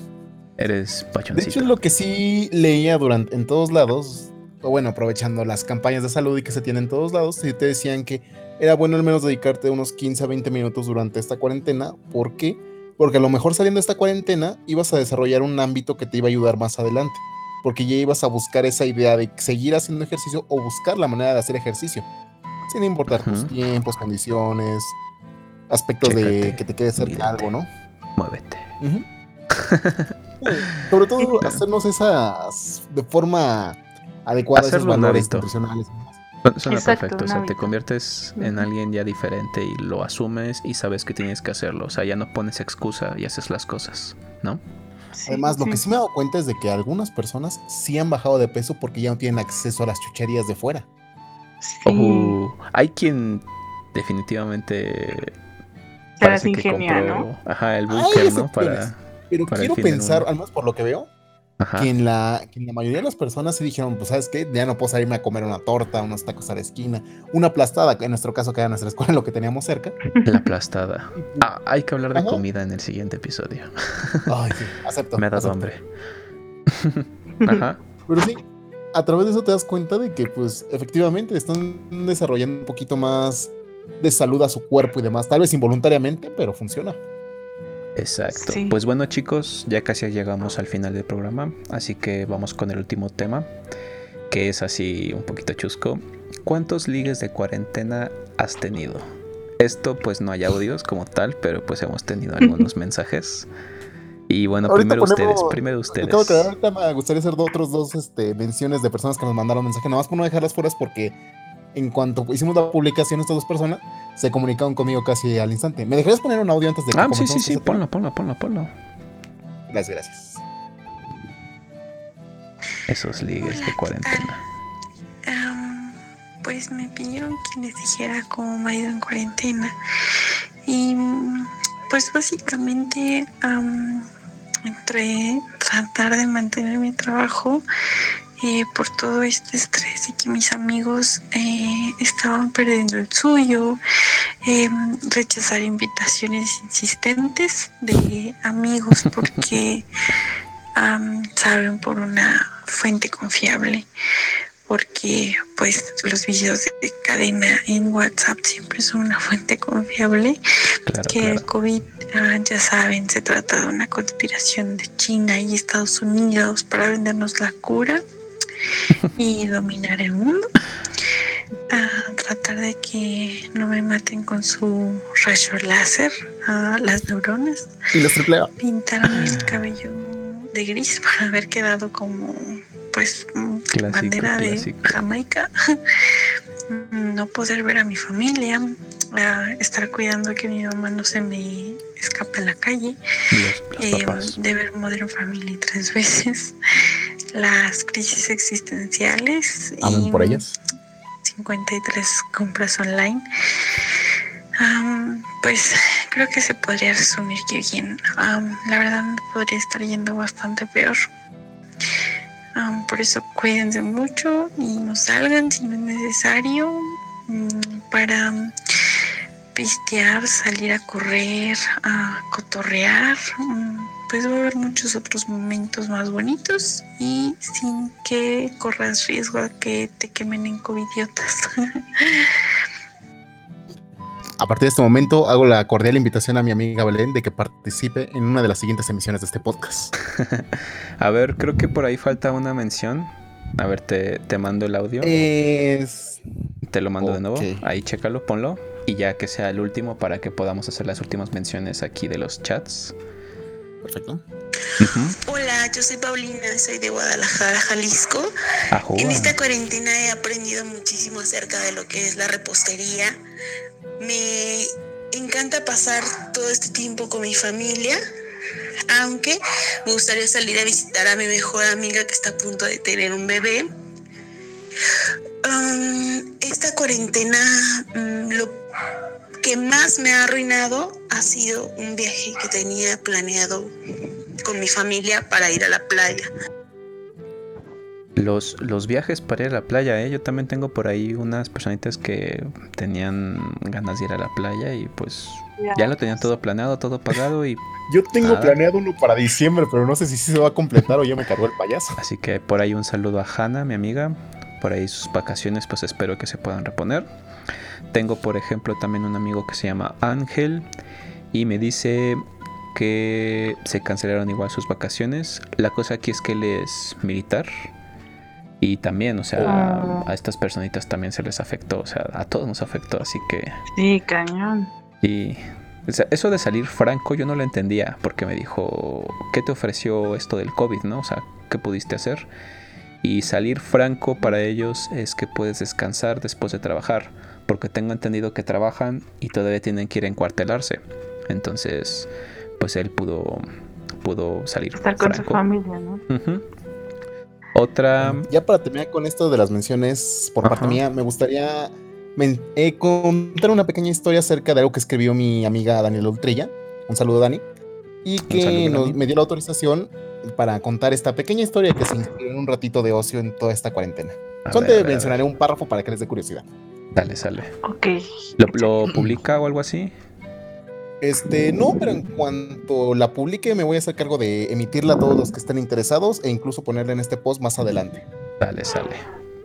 Speaker 1: Eres
Speaker 3: De
Speaker 1: pachoncito.
Speaker 3: hecho, lo que sí leía durante en todos lados, o bueno, aprovechando las campañas de salud y que se tienen en todos lados, sí te decían que era bueno al menos dedicarte unos 15 a 20 minutos durante esta cuarentena. ¿Por qué? Porque a lo mejor saliendo de esta cuarentena ibas a desarrollar un ámbito que te iba a ayudar más adelante. Porque ya ibas a buscar esa idea de seguir haciendo ejercicio o buscar la manera de hacer ejercicio. Sin importar tus
Speaker 1: Ujú.
Speaker 3: tiempos, condiciones, aspectos de que te quede cerca algo, ¿no?
Speaker 1: Muévete.
Speaker 3: Sí, Sobre todo hacernos esas de forma adecuada esos
Speaker 1: Hacerlo un
Speaker 3: valores nutricionales.
Speaker 1: Su- Suena
Speaker 4: Exacto,
Speaker 1: perfecto, o sea, te conviertes en alguien ya diferente y lo asumes y sabes que tienes que hacerlo, o sea, ya no pones excusa y haces las cosas, ¿no?
Speaker 4: Sí,
Speaker 3: Además, lo que sí me he dado cuenta es de que algunas personas sí han bajado de peso porque ya no tienen acceso a las chucherías de fuera.
Speaker 4: Sí.
Speaker 1: Uh, hay quien definitivamente parece que
Speaker 4: ingenia,
Speaker 1: compró,
Speaker 4: ¿no?
Speaker 1: ajá, el búnker, ¿no? Para,
Speaker 3: Pero
Speaker 1: Para
Speaker 3: quiero pensar, al menos por lo que veo,
Speaker 1: ajá,
Speaker 3: que, en la, que en la mayoría de las personas sí dijeron, pues sabes qué, ya no puedo salirme a comer una torta, unos tacos a la esquina, una aplastada, en nuestro caso que era nuestra escuela, lo que teníamos cerca.
Speaker 1: la aplastada. Ah, hay que hablar de
Speaker 3: Ajá.
Speaker 1: comida en el siguiente episodio.
Speaker 3: Ay, sí, acepto.
Speaker 1: Me ha dado
Speaker 3: acepto.
Speaker 1: hambre. Ajá.
Speaker 3: Pero sí, a través de eso te das cuenta de que, pues, efectivamente están desarrollando un poquito más de salud a su cuerpo y demás. Tal vez involuntariamente, pero funciona.
Speaker 1: Exacto.
Speaker 4: Sí.
Speaker 1: Pues bueno chicos, ya casi llegamos al final del programa, así que vamos con el último tema, que es así un poquito chusco. ¿Cuántos ligues de cuarentena has tenido? Esto pues no hay audios como tal, pero pues hemos tenido algunos mensajes. Y bueno,
Speaker 3: Ahorita
Speaker 1: primero
Speaker 3: ponemos-
Speaker 1: ustedes, primero
Speaker 3: Me
Speaker 1: ustedes.
Speaker 3: me gustaría hacer otros dos este, menciones de personas que nos mandaron mensaje. Nada más por no dejarlas fuera porque en cuanto hicimos la publicación estas dos personas, se comunicaron conmigo casi al instante. ¿Me dejarías poner un audio antes de que
Speaker 1: Ah, sí, sí, sí, ponlo, ponlo, ponlo, ponlo.
Speaker 3: Gracias, gracias.
Speaker 1: Esos ligues de cuarentena.
Speaker 2: Am, pues me pidieron que les dijera cómo me ha ido en cuarentena. Y pues básicamente am, entre tratar de mantener mi trabajo eh, por todo este estrés y que mis amigos eh, estaban perdiendo el suyo, eh, rechazar invitaciones insistentes de amigos porque saben por una fuente confiable porque pues los videos de cadena en WhatsApp siempre son una fuente confiable que el COVID ah, ya saben se trata de una conspiración de China y Estados Unidos para vendernos la cura y dominar el mundo a tratar de que no me maten con su rayo láser a las neuronas.
Speaker 3: Y los triple
Speaker 2: pintaron el cabello de gris para haber quedado como pues bandera de Jamaica, no poder ver a mi familia, estar cuidando que mi mamá no se me escape a la calle, eh, de ver Modern Family tres veces, las crisis existenciales.
Speaker 3: y por ellas?
Speaker 2: 53 compras online. pues creo que se podría resumir que bien. la verdad podría estar yendo bastante peor por eso cuídense mucho y no salgan si no es necesario mm, para pistear, salir a correr, a cotorrear. Pues va a haber muchos otros momentos más bonitos y sin que corras riesgo a que te quemen en covidiotas.
Speaker 3: A partir de este momento hago la cordial invitación a mi amiga Belén de que participe en una de las siguientes emisiones de este podcast.
Speaker 1: a ver, creo que por ahí falta una mención. A ver, te, mando el audio.
Speaker 3: Es...
Speaker 1: Te lo mando de nuevo. Ahí chécalo, ponlo. Y ya que sea el último para que podamos hacer las últimas menciones aquí de los chats.
Speaker 3: Perfecto.
Speaker 2: Hola, yo soy Paulina, soy de Guadalajara, Jalisco. En esta cuarentena he aprendido muchísimo acerca de lo que es la repostería, me encanta pasar todo este tiempo con mi familia, aunque me gustaría salir a visitar a mi mejor amiga que está a punto de tener un bebé. Um, esta cuarentena, mm, lo que más me ha arruinado ha sido un viaje que tenía planeado con mi familia para ir a la playa.
Speaker 1: Los, los viajes para ir a la playa, ¿eh? yo también tengo por ahí unas personitas que tenían ganas de ir a la playa y pues ya, lo tenían todo planeado, todo pagado y...
Speaker 3: Yo tengo planeado uno para diciembre, pero no sé si se va a completar o ya me cargó el payaso.
Speaker 1: Así que por ahí un saludo a Hanna, mi amiga. Por ahí sus vacaciones pues espero que se puedan reponer. Tengo por ejemplo también un amigo que se llama Ángel y me dice que se cancelaron igual sus vacaciones. La cosa aquí es que él es militar y también, o sea, a estas personitas también se les afectó, o sea, a todos nos afectó, así que...
Speaker 4: Sí, cañón.
Speaker 1: Y eso de salir franco yo no lo entendía, porque me dijo, ¿qué te ofreció esto del COVID, no? O sea, ¿qué pudiste hacer? Y salir franco para ellos es que puedes descansar después de trabajar, porque tengo entendido que trabajan y todavía tienen que ir a encuartelarse. Entonces, pues él pudo, pudo salir
Speaker 4: Estar con su familia, ¿no?
Speaker 1: Otra.
Speaker 3: Ya para terminar con esto de las menciones por parte mía, me gustaría eh, contar una pequeña historia acerca de algo que escribió mi amiga Daniela Ultrilla. Un saludo, Dani. Y que me dio la autorización para contar esta pequeña historia que se inspiró en un ratito de ocio en toda esta cuarentena. Solo te mencionaré un párrafo para que les dé curiosidad.
Speaker 1: Dale, sale.
Speaker 4: Ok.
Speaker 1: ¿Lo publica o algo así?
Speaker 3: Este, no, pero en cuanto la publique me voy a hacer cargo de emitirla a todos los que estén interesados e incluso ponerla en este post más adelante.
Speaker 1: Dale, sale.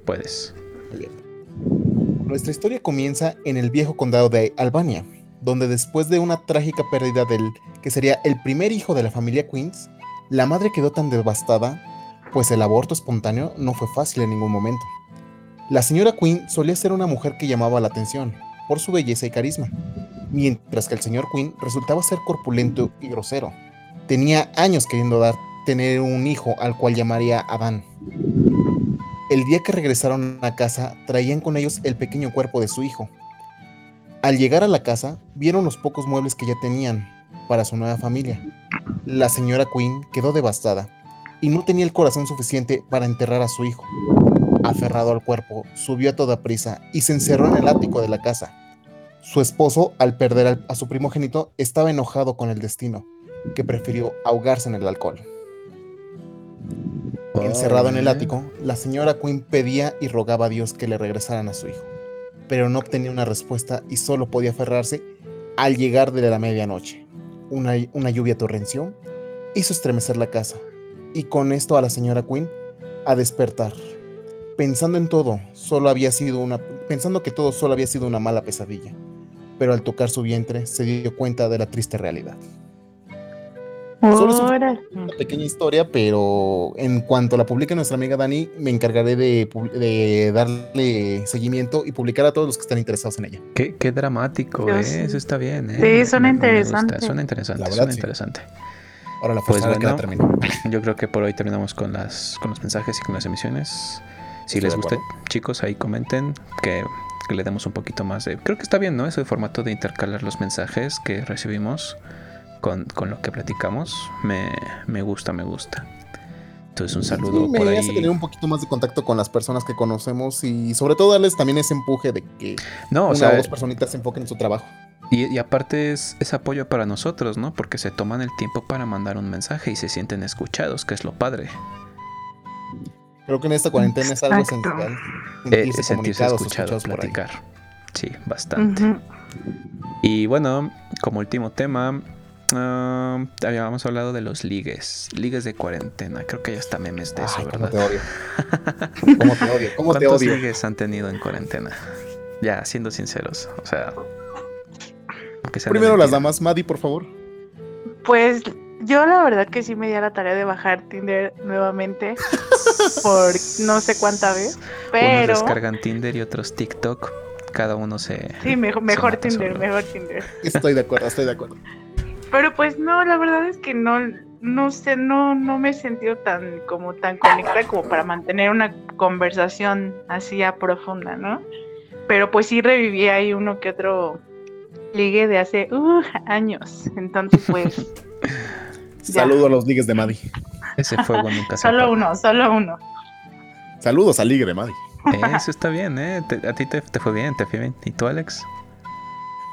Speaker 1: Puedes.
Speaker 3: Nuestra historia comienza en el viejo condado de Albania, donde después de una trágica pérdida del que sería el primer hijo de la familia Queens, la madre quedó tan devastada, pues el aborto espontáneo no fue fácil en ningún momento. La señora Queen solía ser una mujer que llamaba la atención por su belleza y carisma, mientras que el señor Quinn resultaba ser corpulento y grosero. Tenía años queriendo dar tener un hijo al cual llamaría Adán. El día que regresaron a casa, traían con ellos el pequeño cuerpo de su hijo. Al llegar a la casa, vieron los pocos muebles que ya tenían para su nueva familia. La señora Quinn quedó devastada y no tenía el corazón suficiente para enterrar a su hijo. Aferrado al cuerpo, subió a toda prisa y se encerró en el ático de la casa. Su esposo, al perder a su primogénito, estaba enojado con el destino, que prefirió ahogarse en el alcohol. Encerrado en el ático, la señora Quinn pedía y rogaba a Dios que le regresaran a su hijo, pero no obtenía una respuesta y solo podía aferrarse al llegar de la medianoche. Una, una lluvia torrenció hizo estremecer la casa y con esto a la señora Quinn a despertar, pensando en todo, solo había sido una, pensando que todo solo había sido una mala pesadilla, pero al tocar su vientre se dio cuenta de la triste realidad. Solo es una pequeña historia, pero en cuanto la publique nuestra amiga Dani, me encargaré de, de darle seguimiento y publicar a todos los que están interesados en ella.
Speaker 1: Qué, qué dramático, ¿eh? Eso está bien, ¿eh?
Speaker 4: Sí, suena interesante.
Speaker 1: Suena interesante,
Speaker 3: La verdad,
Speaker 1: suena
Speaker 3: sí.
Speaker 1: interesante.
Speaker 3: Ahora la
Speaker 1: Pues
Speaker 3: fuerza que la
Speaker 1: bueno.
Speaker 3: termino.
Speaker 1: Yo creo que por hoy terminamos con, las, con los mensajes y con las emisiones. Si
Speaker 3: Estoy
Speaker 1: les gusta, chicos, ahí comenten que, que le demos un poquito más de... Creo que está bien, ¿no? Ese formato de intercalar los mensajes que recibimos con, con lo que platicamos. Me, me gusta, me gusta. Entonces un saludo
Speaker 3: Sí, me
Speaker 1: por ahí.
Speaker 3: hace tener un poquito más de contacto con las personas que conocemos y sobre todo darles también ese empuje de que
Speaker 1: No, o
Speaker 3: una
Speaker 1: sea,
Speaker 3: o dos personitas se enfoquen en su trabajo.
Speaker 1: Y, y aparte es, es apoyo para nosotros, ¿no? Porque se toman el tiempo para mandar un mensaje y se sienten escuchados, que es lo padre.
Speaker 3: Creo que en esta cuarentena es algo esencial.
Speaker 1: Eh,
Speaker 3: Sentirse,
Speaker 1: sentirse
Speaker 3: comunicados,
Speaker 1: escuchado, platicar. Sí, bastante. Y bueno, como último tema, ah, habíamos hablado de los ligues. Ligues de cuarentena. Creo que ya está memes de eso,
Speaker 3: Ay, cómo
Speaker 1: ¿verdad?
Speaker 3: te odio. cómo te odio. Cómo te
Speaker 1: ¿Cuántos
Speaker 3: odio.
Speaker 1: ligues han tenido en cuarentena? Ya, siendo sinceros. O sea.
Speaker 3: Primero las damas. Madi, por favor.
Speaker 4: Pues yo la verdad que sí me di a la tarea de bajar Tinder nuevamente por no sé cuánta vez,
Speaker 1: Unos
Speaker 4: pero
Speaker 1: descargan Tinder y otros TikTok. Cada uno se.
Speaker 4: sí, mejor, Tinder,
Speaker 1: solo.
Speaker 4: mejor Tinder.
Speaker 3: Estoy de acuerdo, estoy de acuerdo.
Speaker 4: Pero pues no, la verdad es que no, no sé, no, no me he sentido tan como tan conectada como para mantener una conversación así ya profunda, ¿no? Pero pues sí reviví ahí uno que otro ligue de hace uh, años. Entonces, pues.
Speaker 3: Saludo a los ligues de Madi.
Speaker 1: Ese fuego nunca se
Speaker 4: solo uno, solo uno.
Speaker 3: Saludos al ligue de Madi.
Speaker 1: Eh, Eso está bien, ¿eh? Te- a ti te, te fue bien, te fue bien. ¿Y tú, Alex?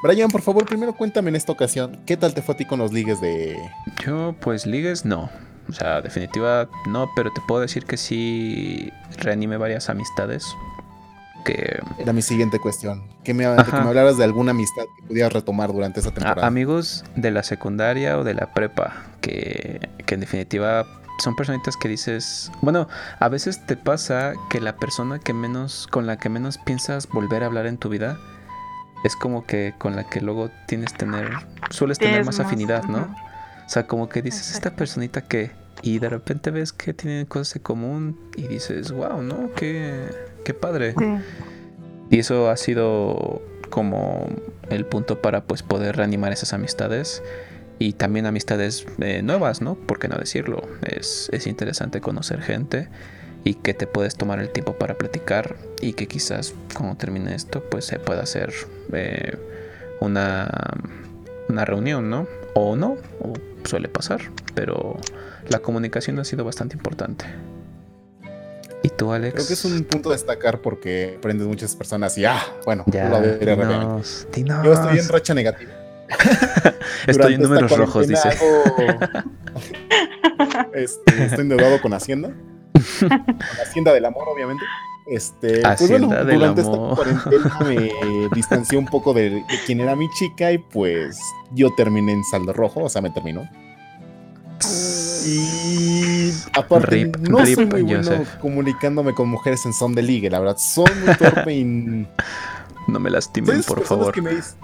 Speaker 3: Brian, por favor, primero cuéntame en esta ocasión, ¿qué tal te fue a ti con los ligues de...
Speaker 1: Yo, pues, ligues, no. O sea, definitiva, no, pero te puedo decir que sí reanimé varias amistades. Que.
Speaker 3: Era mi siguiente cuestión. Que me, que me hablaras de alguna amistad que pudieras retomar durante esa
Speaker 1: a-
Speaker 3: temporada.
Speaker 1: amigos de la secundaria o de la prepa. Que, que en definitiva son personitas que dices. Bueno, a veces te pasa que la persona que menos. con la que menos piensas volver a hablar en tu vida. Es como que con la que luego tienes tener. sueles tener más
Speaker 4: más,
Speaker 1: afinidad, ¿no? O sea, como que dices, esta personita que... Y de repente ves que tienen cosas en común y dices, wow, ¿no? Qué, qué padre.
Speaker 4: Sí.
Speaker 1: Y eso ha sido como el punto para pues poder reanimar esas amistades y también amistades eh, nuevas, ¿no? ¿Por qué no decirlo? Es, es interesante conocer gente y que te puedes tomar el tiempo para platicar y que quizás cuando termine esto pues se pueda hacer eh, una, una reunión, ¿no? O no, o suele pasar, pero la comunicación ha sido bastante importante. ¿Y tú, Alex?
Speaker 3: Creo que es un punto a destacar porque aprendes muchas personas y, ah, bueno,
Speaker 1: Ya,
Speaker 3: rápidamente.
Speaker 1: dinos, dinos.
Speaker 3: Yo estoy en racha negativa.
Speaker 1: Estoy en números rojos, dice.
Speaker 3: hago- Este, estoy endeudado con Hacienda. Con Hacienda del Amor, obviamente. Este, pues bueno,
Speaker 1: Hacienda del
Speaker 3: durante
Speaker 1: amor.
Speaker 3: esta cuarentena me distancié un poco de, de quién era mi chica y pues yo terminé en saldo rojo, o sea, me terminó. Y aparte,
Speaker 1: Rip,
Speaker 3: no soy
Speaker 1: rip,
Speaker 3: muy bueno
Speaker 1: Joseph.
Speaker 3: comunicándome con mujeres en son de ligue, la verdad. Soy muy torpe y
Speaker 1: No me
Speaker 3: soy
Speaker 1: lastimen, por favor.
Speaker 3: que me dicen-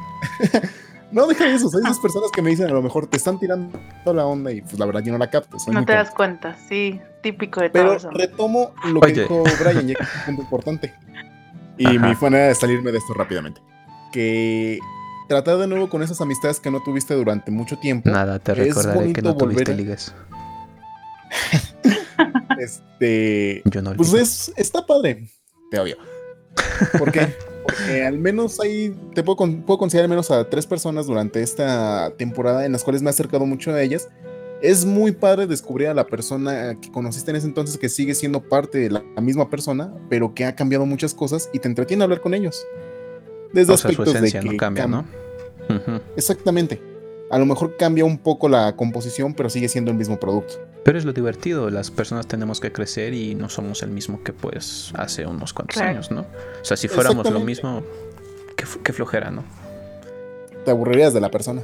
Speaker 3: no, deja eso. Soy esas personas que me dicen a lo mejor te están tirando la onda y pues la verdad yo no la capto. soy
Speaker 4: No te das cuenta, sí, típico de
Speaker 3: Pero
Speaker 4: todos.
Speaker 3: retomo lo que dijo Brian, ya que es un punto importante. Y
Speaker 1: Ajá.
Speaker 3: mi manera de salirme de esto rápidamente. Que tratar de nuevo con esas amistades que no tuviste durante mucho tiempo.
Speaker 1: Nada, te
Speaker 3: Es
Speaker 1: recordaré que no
Speaker 3: bonito volver
Speaker 1: tuviste ligas.
Speaker 3: Este.
Speaker 1: Yo no
Speaker 3: Pues es, está padre. Te odio. ¿Por qué? Porque al menos ahí te puedo, puedo considerar al menos a tres personas durante esta temporada en las cuales me he acercado mucho a ellas. Es muy padre descubrir a la persona que conociste en ese entonces que sigue siendo parte de la, la misma persona, pero que ha cambiado muchas cosas y te entretiene hablar con ellos. Desde
Speaker 1: o sea, su
Speaker 3: aspectos
Speaker 1: esencia
Speaker 3: de que
Speaker 1: no cambia,
Speaker 3: cam-
Speaker 1: ¿no? Ujú.
Speaker 3: Exactamente. A lo mejor cambia un poco la composición, pero sigue siendo el mismo producto.
Speaker 1: Pero es lo divertido, las personas tenemos que crecer y no somos el mismo que pues hace unos cuantos
Speaker 4: Claro.
Speaker 1: años, ¿no? O sea, si fuéramos lo mismo, qué, flojera, ¿no?
Speaker 3: Te aburrirías de la persona.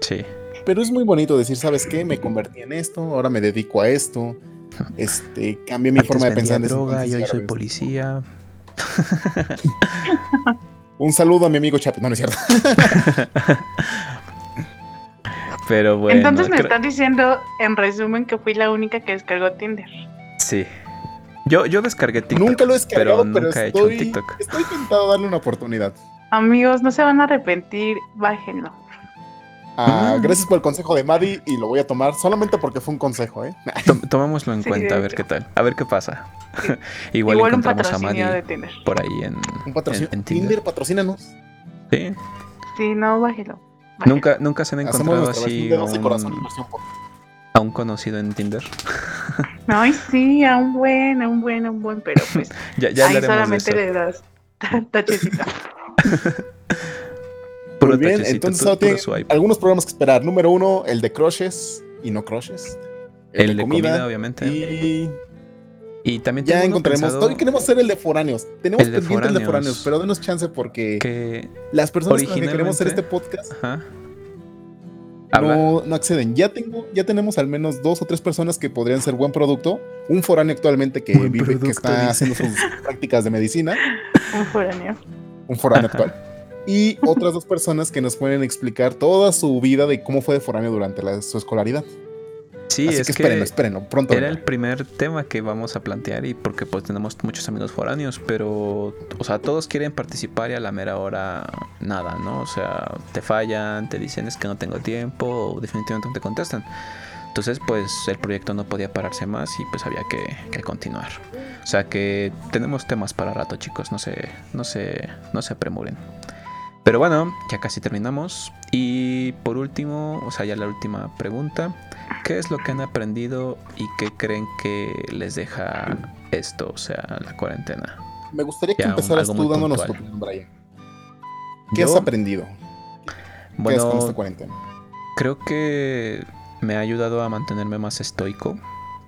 Speaker 1: Sí.
Speaker 3: Pero es muy bonito decir, ¿sabes qué? Me convertí en esto, ahora me dedico a esto. Este, cambié mi
Speaker 1: Antes
Speaker 3: forma de pensar.
Speaker 1: droga y
Speaker 3: entonces,
Speaker 1: hoy soy policía.
Speaker 3: Un saludo a mi amigo Chapi. No, no es cierto.
Speaker 1: Pero bueno.
Speaker 4: Entonces me
Speaker 1: creo-
Speaker 4: están diciendo, en resumen, que fui la única que descargó Tinder.
Speaker 1: Sí. Yo, yo descargué TikTok.
Speaker 3: nunca lo he descargado,
Speaker 1: pero
Speaker 3: pero,
Speaker 1: nunca he hecho un
Speaker 3: estoy,
Speaker 1: TikTok.
Speaker 3: estoy tentado a darle una oportunidad.
Speaker 4: Amigos, no se van a arrepentir, bájenlo.
Speaker 3: Ah,
Speaker 1: Mm.
Speaker 3: Gracias por el consejo de Maddie y lo voy a tomar solamente porque fue un consejo, ¿eh?
Speaker 1: Tom- tomámoslo en
Speaker 4: Sí,
Speaker 1: cuenta, a ver qué tal. A ver qué pasa.
Speaker 4: Sí.
Speaker 1: Igual,
Speaker 4: Igual un
Speaker 1: encontramos a Maddie
Speaker 4: de Tinder.
Speaker 1: por ahí en,
Speaker 3: Un patrocinio.
Speaker 1: en- en
Speaker 3: Tinder.
Speaker 1: Tinder.
Speaker 3: patrocínanos.
Speaker 1: Sí.
Speaker 4: Sí, no, bájelo.
Speaker 1: Nunca, nunca se han encontrado así a
Speaker 3: 12 corazones
Speaker 1: un, a conocido en Tinder.
Speaker 4: Ay, sí, a un buen, a un buen, a un buen, pero pues
Speaker 1: Ya, ya
Speaker 4: ahí
Speaker 1: hablaremos de
Speaker 4: solamente
Speaker 1: eso.
Speaker 4: le das tachecita.
Speaker 3: Muy bien, entonces algunos programas que esperar. Número uno, el de crushes y no crushes.
Speaker 1: El de comida, obviamente.
Speaker 3: Y
Speaker 1: Y también
Speaker 3: ya encontraremos.
Speaker 1: pensado
Speaker 3: Todavía queremos hacer el de foráneos. Tenemos
Speaker 1: El de
Speaker 3: pendiente el de
Speaker 1: foráneos.
Speaker 3: foráneos, pero denos chance porque
Speaker 1: que...
Speaker 3: las personas con las que queremos hacer este podcast
Speaker 1: Ajá.
Speaker 3: No, no acceden. Ya tengo, ya tenemos al menos dos o tres personas que podrían ser buen producto. Un foráneo actualmente que
Speaker 1: Buen
Speaker 3: vive, que
Speaker 1: producto,
Speaker 3: está
Speaker 1: dice.
Speaker 3: haciendo sus prácticas de medicina.
Speaker 4: Un foráneo.
Speaker 3: Un foráneo
Speaker 1: Ajá.
Speaker 3: actual. Y otras dos personas que nos pueden explicar toda su vida de cómo fue de foráneo durante la- su escolaridad.
Speaker 1: Sí,
Speaker 3: Así
Speaker 1: es
Speaker 3: que
Speaker 1: que
Speaker 3: espérenlo, espérenlo. Pronto.
Speaker 1: era el primer tema que vamos a plantear y porque pues tenemos muchos amigos foráneos, pero, o sea, todos quieren participar y a la mera hora nada, ¿no? O sea, te fallan, te dicen es que no tengo tiempo o definitivamente no te contestan. Entonces, pues el proyecto no podía pararse más y pues había que, que continuar. O sea que tenemos temas para rato, chicos, no se, no se, no se premuren. Pero bueno, ya casi terminamos. Y por último, o sea, ya la última pregunta. ¿Qué es lo que han aprendido y qué creen que les deja esto, o sea, la cuarentena?
Speaker 3: Me gustaría que
Speaker 1: Ya,
Speaker 3: empezaras tú dándonos tu opinión, Brian. ¿Qué has aprendido? ¿Qué haces con
Speaker 1: bueno,
Speaker 3: esta cuarentena?
Speaker 1: creo que me ha ayudado a mantenerme más estoico,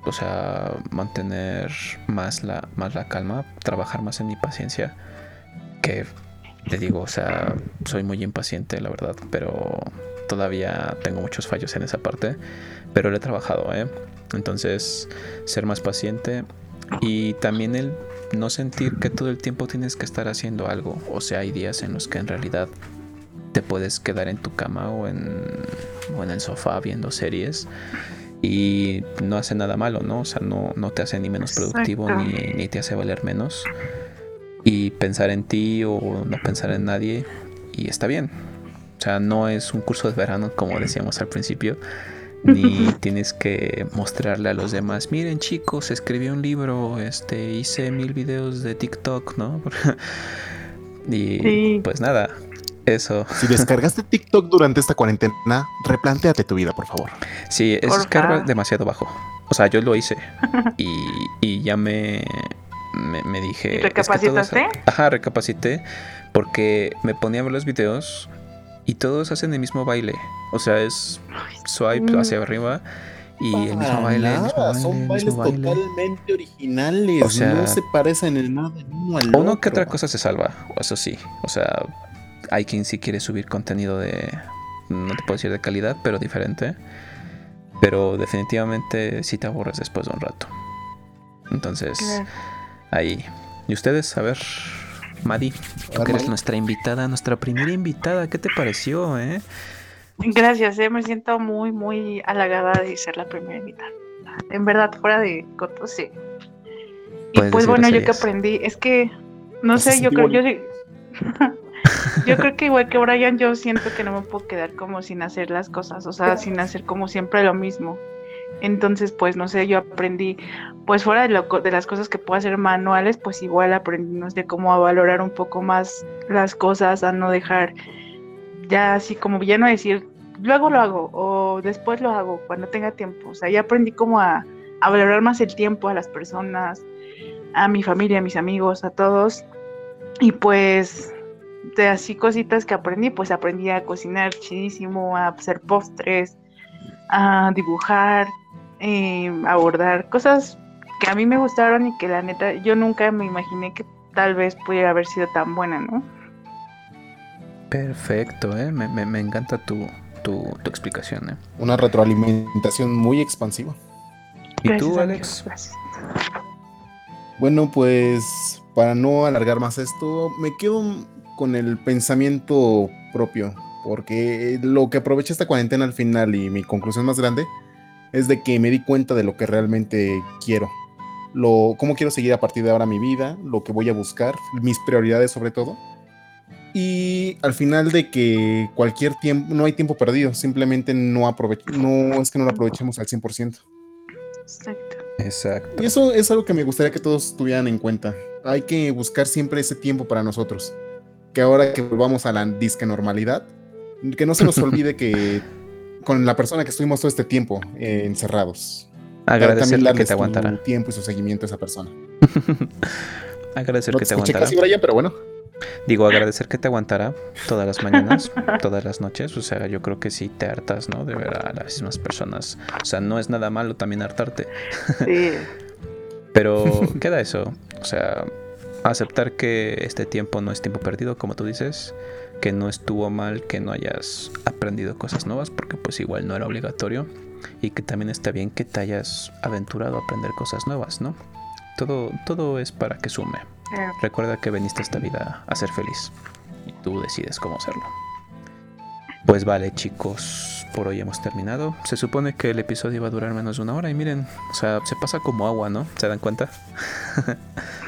Speaker 1: o sea, mantener más la, más la calma, trabajar más en mi paciencia, que te digo, o sea, soy muy impaciente, la verdad, pero todavía tengo muchos fallos en esa parte, pero lo he trabajado, ¿eh? Entonces, ser más paciente y también el no sentir que todo el tiempo tienes que estar haciendo algo, o sea, hay días en los que en realidad te puedes quedar en tu cama o en, o en el sofá viendo series y no hace nada malo, ¿no? O sea, no, no te hace ni menos productivo ni, ni te hace valer menos. Y pensar en ti o no pensar en nadie y está bien. O sea, no es un curso de verano como decíamos al principio. Ni tienes que mostrarle a los demás, miren chicos, escribí un libro, este, hice mil videos de TikTok, ¿no? y
Speaker 4: Sí.
Speaker 1: pues nada, eso.
Speaker 3: Si descargaste TikTok durante esta cuarentena, replantéate tu vida, por favor.
Speaker 1: Sí, es
Speaker 4: Porfa.
Speaker 1: carga demasiado bajo. O sea, yo lo hice. y, y ya me, me, me dije.
Speaker 4: ¿Y
Speaker 1: es que todo
Speaker 4: recapacitaste?
Speaker 1: Ajá, recapacité. Porque me ponía a ver los videos y todos hacen el mismo baile. O sea, es swipe
Speaker 4: Mm.
Speaker 1: hacia arriba y el mismo
Speaker 3: Para
Speaker 1: baile, el mismo
Speaker 3: nada,
Speaker 1: baile,
Speaker 3: son
Speaker 1: el
Speaker 3: bailes
Speaker 1: mismo baile.
Speaker 3: totalmente originales.
Speaker 1: O sea,
Speaker 3: no se parecen en nada el uno al
Speaker 1: Uno que otra cosa se salva, eso sí. O sea, hay quien sí quiere subir contenido de. No te puedo decir de calidad, pero diferente. Pero definitivamente sí te aburres después de un rato. Entonces,
Speaker 4: Claro.
Speaker 1: Ahí. ¿Y ustedes? A ver, Madi, tú que eres nuestra invitada, nuestra primera invitada, ¿qué te pareció, eh?
Speaker 4: Gracias, eh, me siento muy, muy halagada de ser la primera invitada. En verdad, fuera de coto, sí. Y
Speaker 1: Puedes
Speaker 4: pues bueno, yo que aprendí, es que, no sé, yo creo, yo, yo creo que igual que Brian, yo siento que no me puedo quedar como sin hacer las cosas, o sea, sin hacer como siempre lo mismo. Entonces, pues no sé, yo aprendí, pues fuera de, lo de las cosas que puedo hacer manuales, pues igual aprendí, no sé, cómo a valorar un poco más las cosas, a no dejar ya así como ya no decir, luego lo hago o después lo hago cuando tenga tiempo. O sea, ya aprendí como a, a valorar más el tiempo a las personas, a mi familia, a mis amigos, a todos. Y pues de así cositas que aprendí, pues aprendí a cocinar chidísimo, a hacer postres, a dibujar, eh, a bordar, cosas que a mí me gustaron y que la neta yo nunca me imaginé que tal vez pudiera haber sido tan buena, ¿no?
Speaker 1: Perfecto, ¿eh? me, me, me encanta tu, tu, tu, explicación. ¿eh?
Speaker 3: Una retroalimentación muy expansiva.
Speaker 1: ¿Y gracias, tú, Alex?
Speaker 4: Gracias.
Speaker 3: Bueno, pues para no alargar más esto, me quedo con el pensamiento propio, porque lo que aproveché esta cuarentena al final y mi conclusión más grande es de que me di cuenta de lo que realmente quiero, lo, cómo quiero seguir a partir de ahora mi vida, lo que voy a buscar, mis prioridades sobre todo. Y al final de que cualquier tiempo, no hay tiempo perdido, simplemente no, no es que no lo aprovechemos al 100%.
Speaker 4: Exacto.
Speaker 1: Exacto.
Speaker 3: Y eso es algo que me gustaría que todos tuvieran en cuenta. Hay que buscar siempre ese tiempo para nosotros. Que ahora que volvamos a la disque normalidad, que no se nos olvide que con la persona que estuvimos todo este tiempo eh, encerrados.
Speaker 1: Agradecerle que te aguantara.
Speaker 3: tiempo y su seguimiento a esa persona.
Speaker 1: Agradecer
Speaker 3: no
Speaker 1: que te,
Speaker 3: te
Speaker 1: aguantara.
Speaker 3: Casi, Brian, pero bueno.
Speaker 1: Digo, agradecer que te aguantara todas las mañanas, todas las noches. O sea, yo creo que sí te hartas, ¿no? De ver a las mismas personas. O sea, no es nada malo también hartarte.
Speaker 4: Sí.
Speaker 1: Pero queda eso. O sea, aceptar que este tiempo no es tiempo perdido, como tú dices. Que no estuvo mal que no hayas aprendido cosas nuevas, porque pues igual no era obligatorio. Y que también está bien que te hayas aventurado a aprender cosas nuevas, ¿no? Todo, todo es para que sume. Recuerda que veniste a esta vida a ser feliz y tú decides cómo hacerlo. Pues vale, chicos, por hoy hemos terminado. Se supone que el episodio iba a durar menos de una hora y miren, o sea, se pasa como agua, ¿no? ¿Se dan cuenta?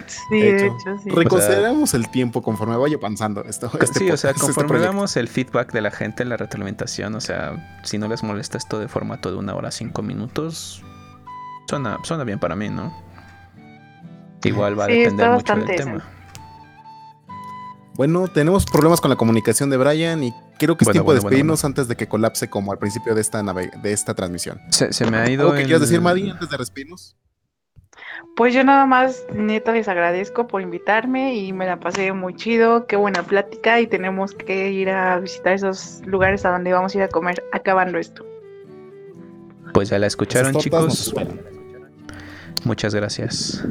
Speaker 4: Sí, de hecho, sí.
Speaker 3: Reconsideramos el tiempo conforme vaya avanzando esto. Este
Speaker 1: sí, o sea,
Speaker 3: este
Speaker 1: conforme veamos el feedback de la gente, la retroalimentación, o sea, si no les molesta esto de formato de una hora cinco minutos, suena, suena bien para mí, ¿no? Igual va a
Speaker 4: Sí,
Speaker 1: depender mucho del tema.
Speaker 3: Bueno, tenemos problemas con la comunicación de Brian y creo que es
Speaker 1: Bueno,
Speaker 3: tiempo
Speaker 1: bueno,
Speaker 3: de
Speaker 1: bueno,
Speaker 3: despedirnos antes de que colapse como al principio de esta, nave de esta transmisión.
Speaker 1: Se, se me ha ido.
Speaker 3: ¿Algo que
Speaker 1: el-
Speaker 3: quieras decir, Madi, antes de despedirnos?
Speaker 4: Pues yo nada más, neta, les agradezco por invitarme y me la pasé muy chido, qué buena plática y tenemos que ir a visitar esos lugares a donde vamos a ir a comer acabando esto.
Speaker 1: Pues ya la escucharon, chicos. Muchas gracias.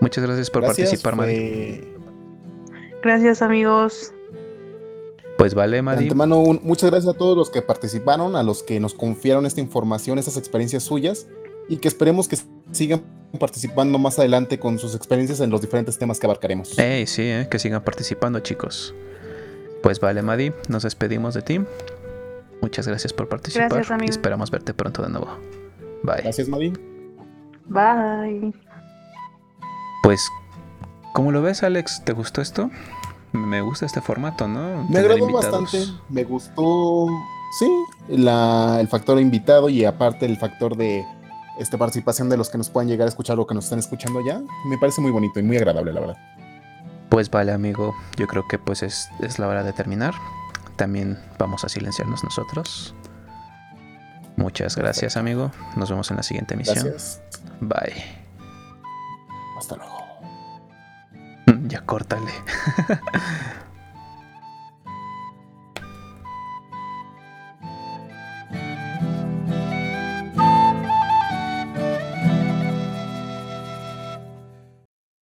Speaker 1: Muchas gracias por
Speaker 3: Gracias,
Speaker 1: participar, Madi.
Speaker 3: fue-
Speaker 4: Gracias amigos.
Speaker 1: Pues vale,
Speaker 3: De
Speaker 1: Madi.
Speaker 3: antemano, un- muchas gracias a todos los que participaron, a los que nos confiaron esta información, estas experiencias suyas, y que esperemos que sigan participando más adelante con sus experiencias en los diferentes temas que abarcaremos.
Speaker 1: Ey, sí, eh, que sigan participando, chicos. Pues vale, Madi, nos despedimos de ti. Muchas gracias por participar
Speaker 4: Gracias,
Speaker 1: y
Speaker 4: amigo.
Speaker 1: esperamos verte pronto de nuevo. Bye.
Speaker 3: Gracias, Madi.
Speaker 4: Bye.
Speaker 1: Pues, ¿cómo lo ves, Alex? ¿Te gustó esto? Me gusta este formato, ¿no?
Speaker 3: Me agradó bastante, me gustó, sí, la- el factor invitado y aparte el factor de este, participación de los que nos puedan llegar a escuchar o que nos están escuchando ya. Me parece muy bonito y muy agradable, la verdad.
Speaker 1: Pues vale, amigo. Yo creo que pues es, es la hora de terminar. También vamos a silenciarnos nosotros. Muchas gracias, amigo. Nos vemos en la siguiente emisión.
Speaker 3: Gracias.
Speaker 1: Bye.
Speaker 3: Hasta luego.
Speaker 1: Ya córtale.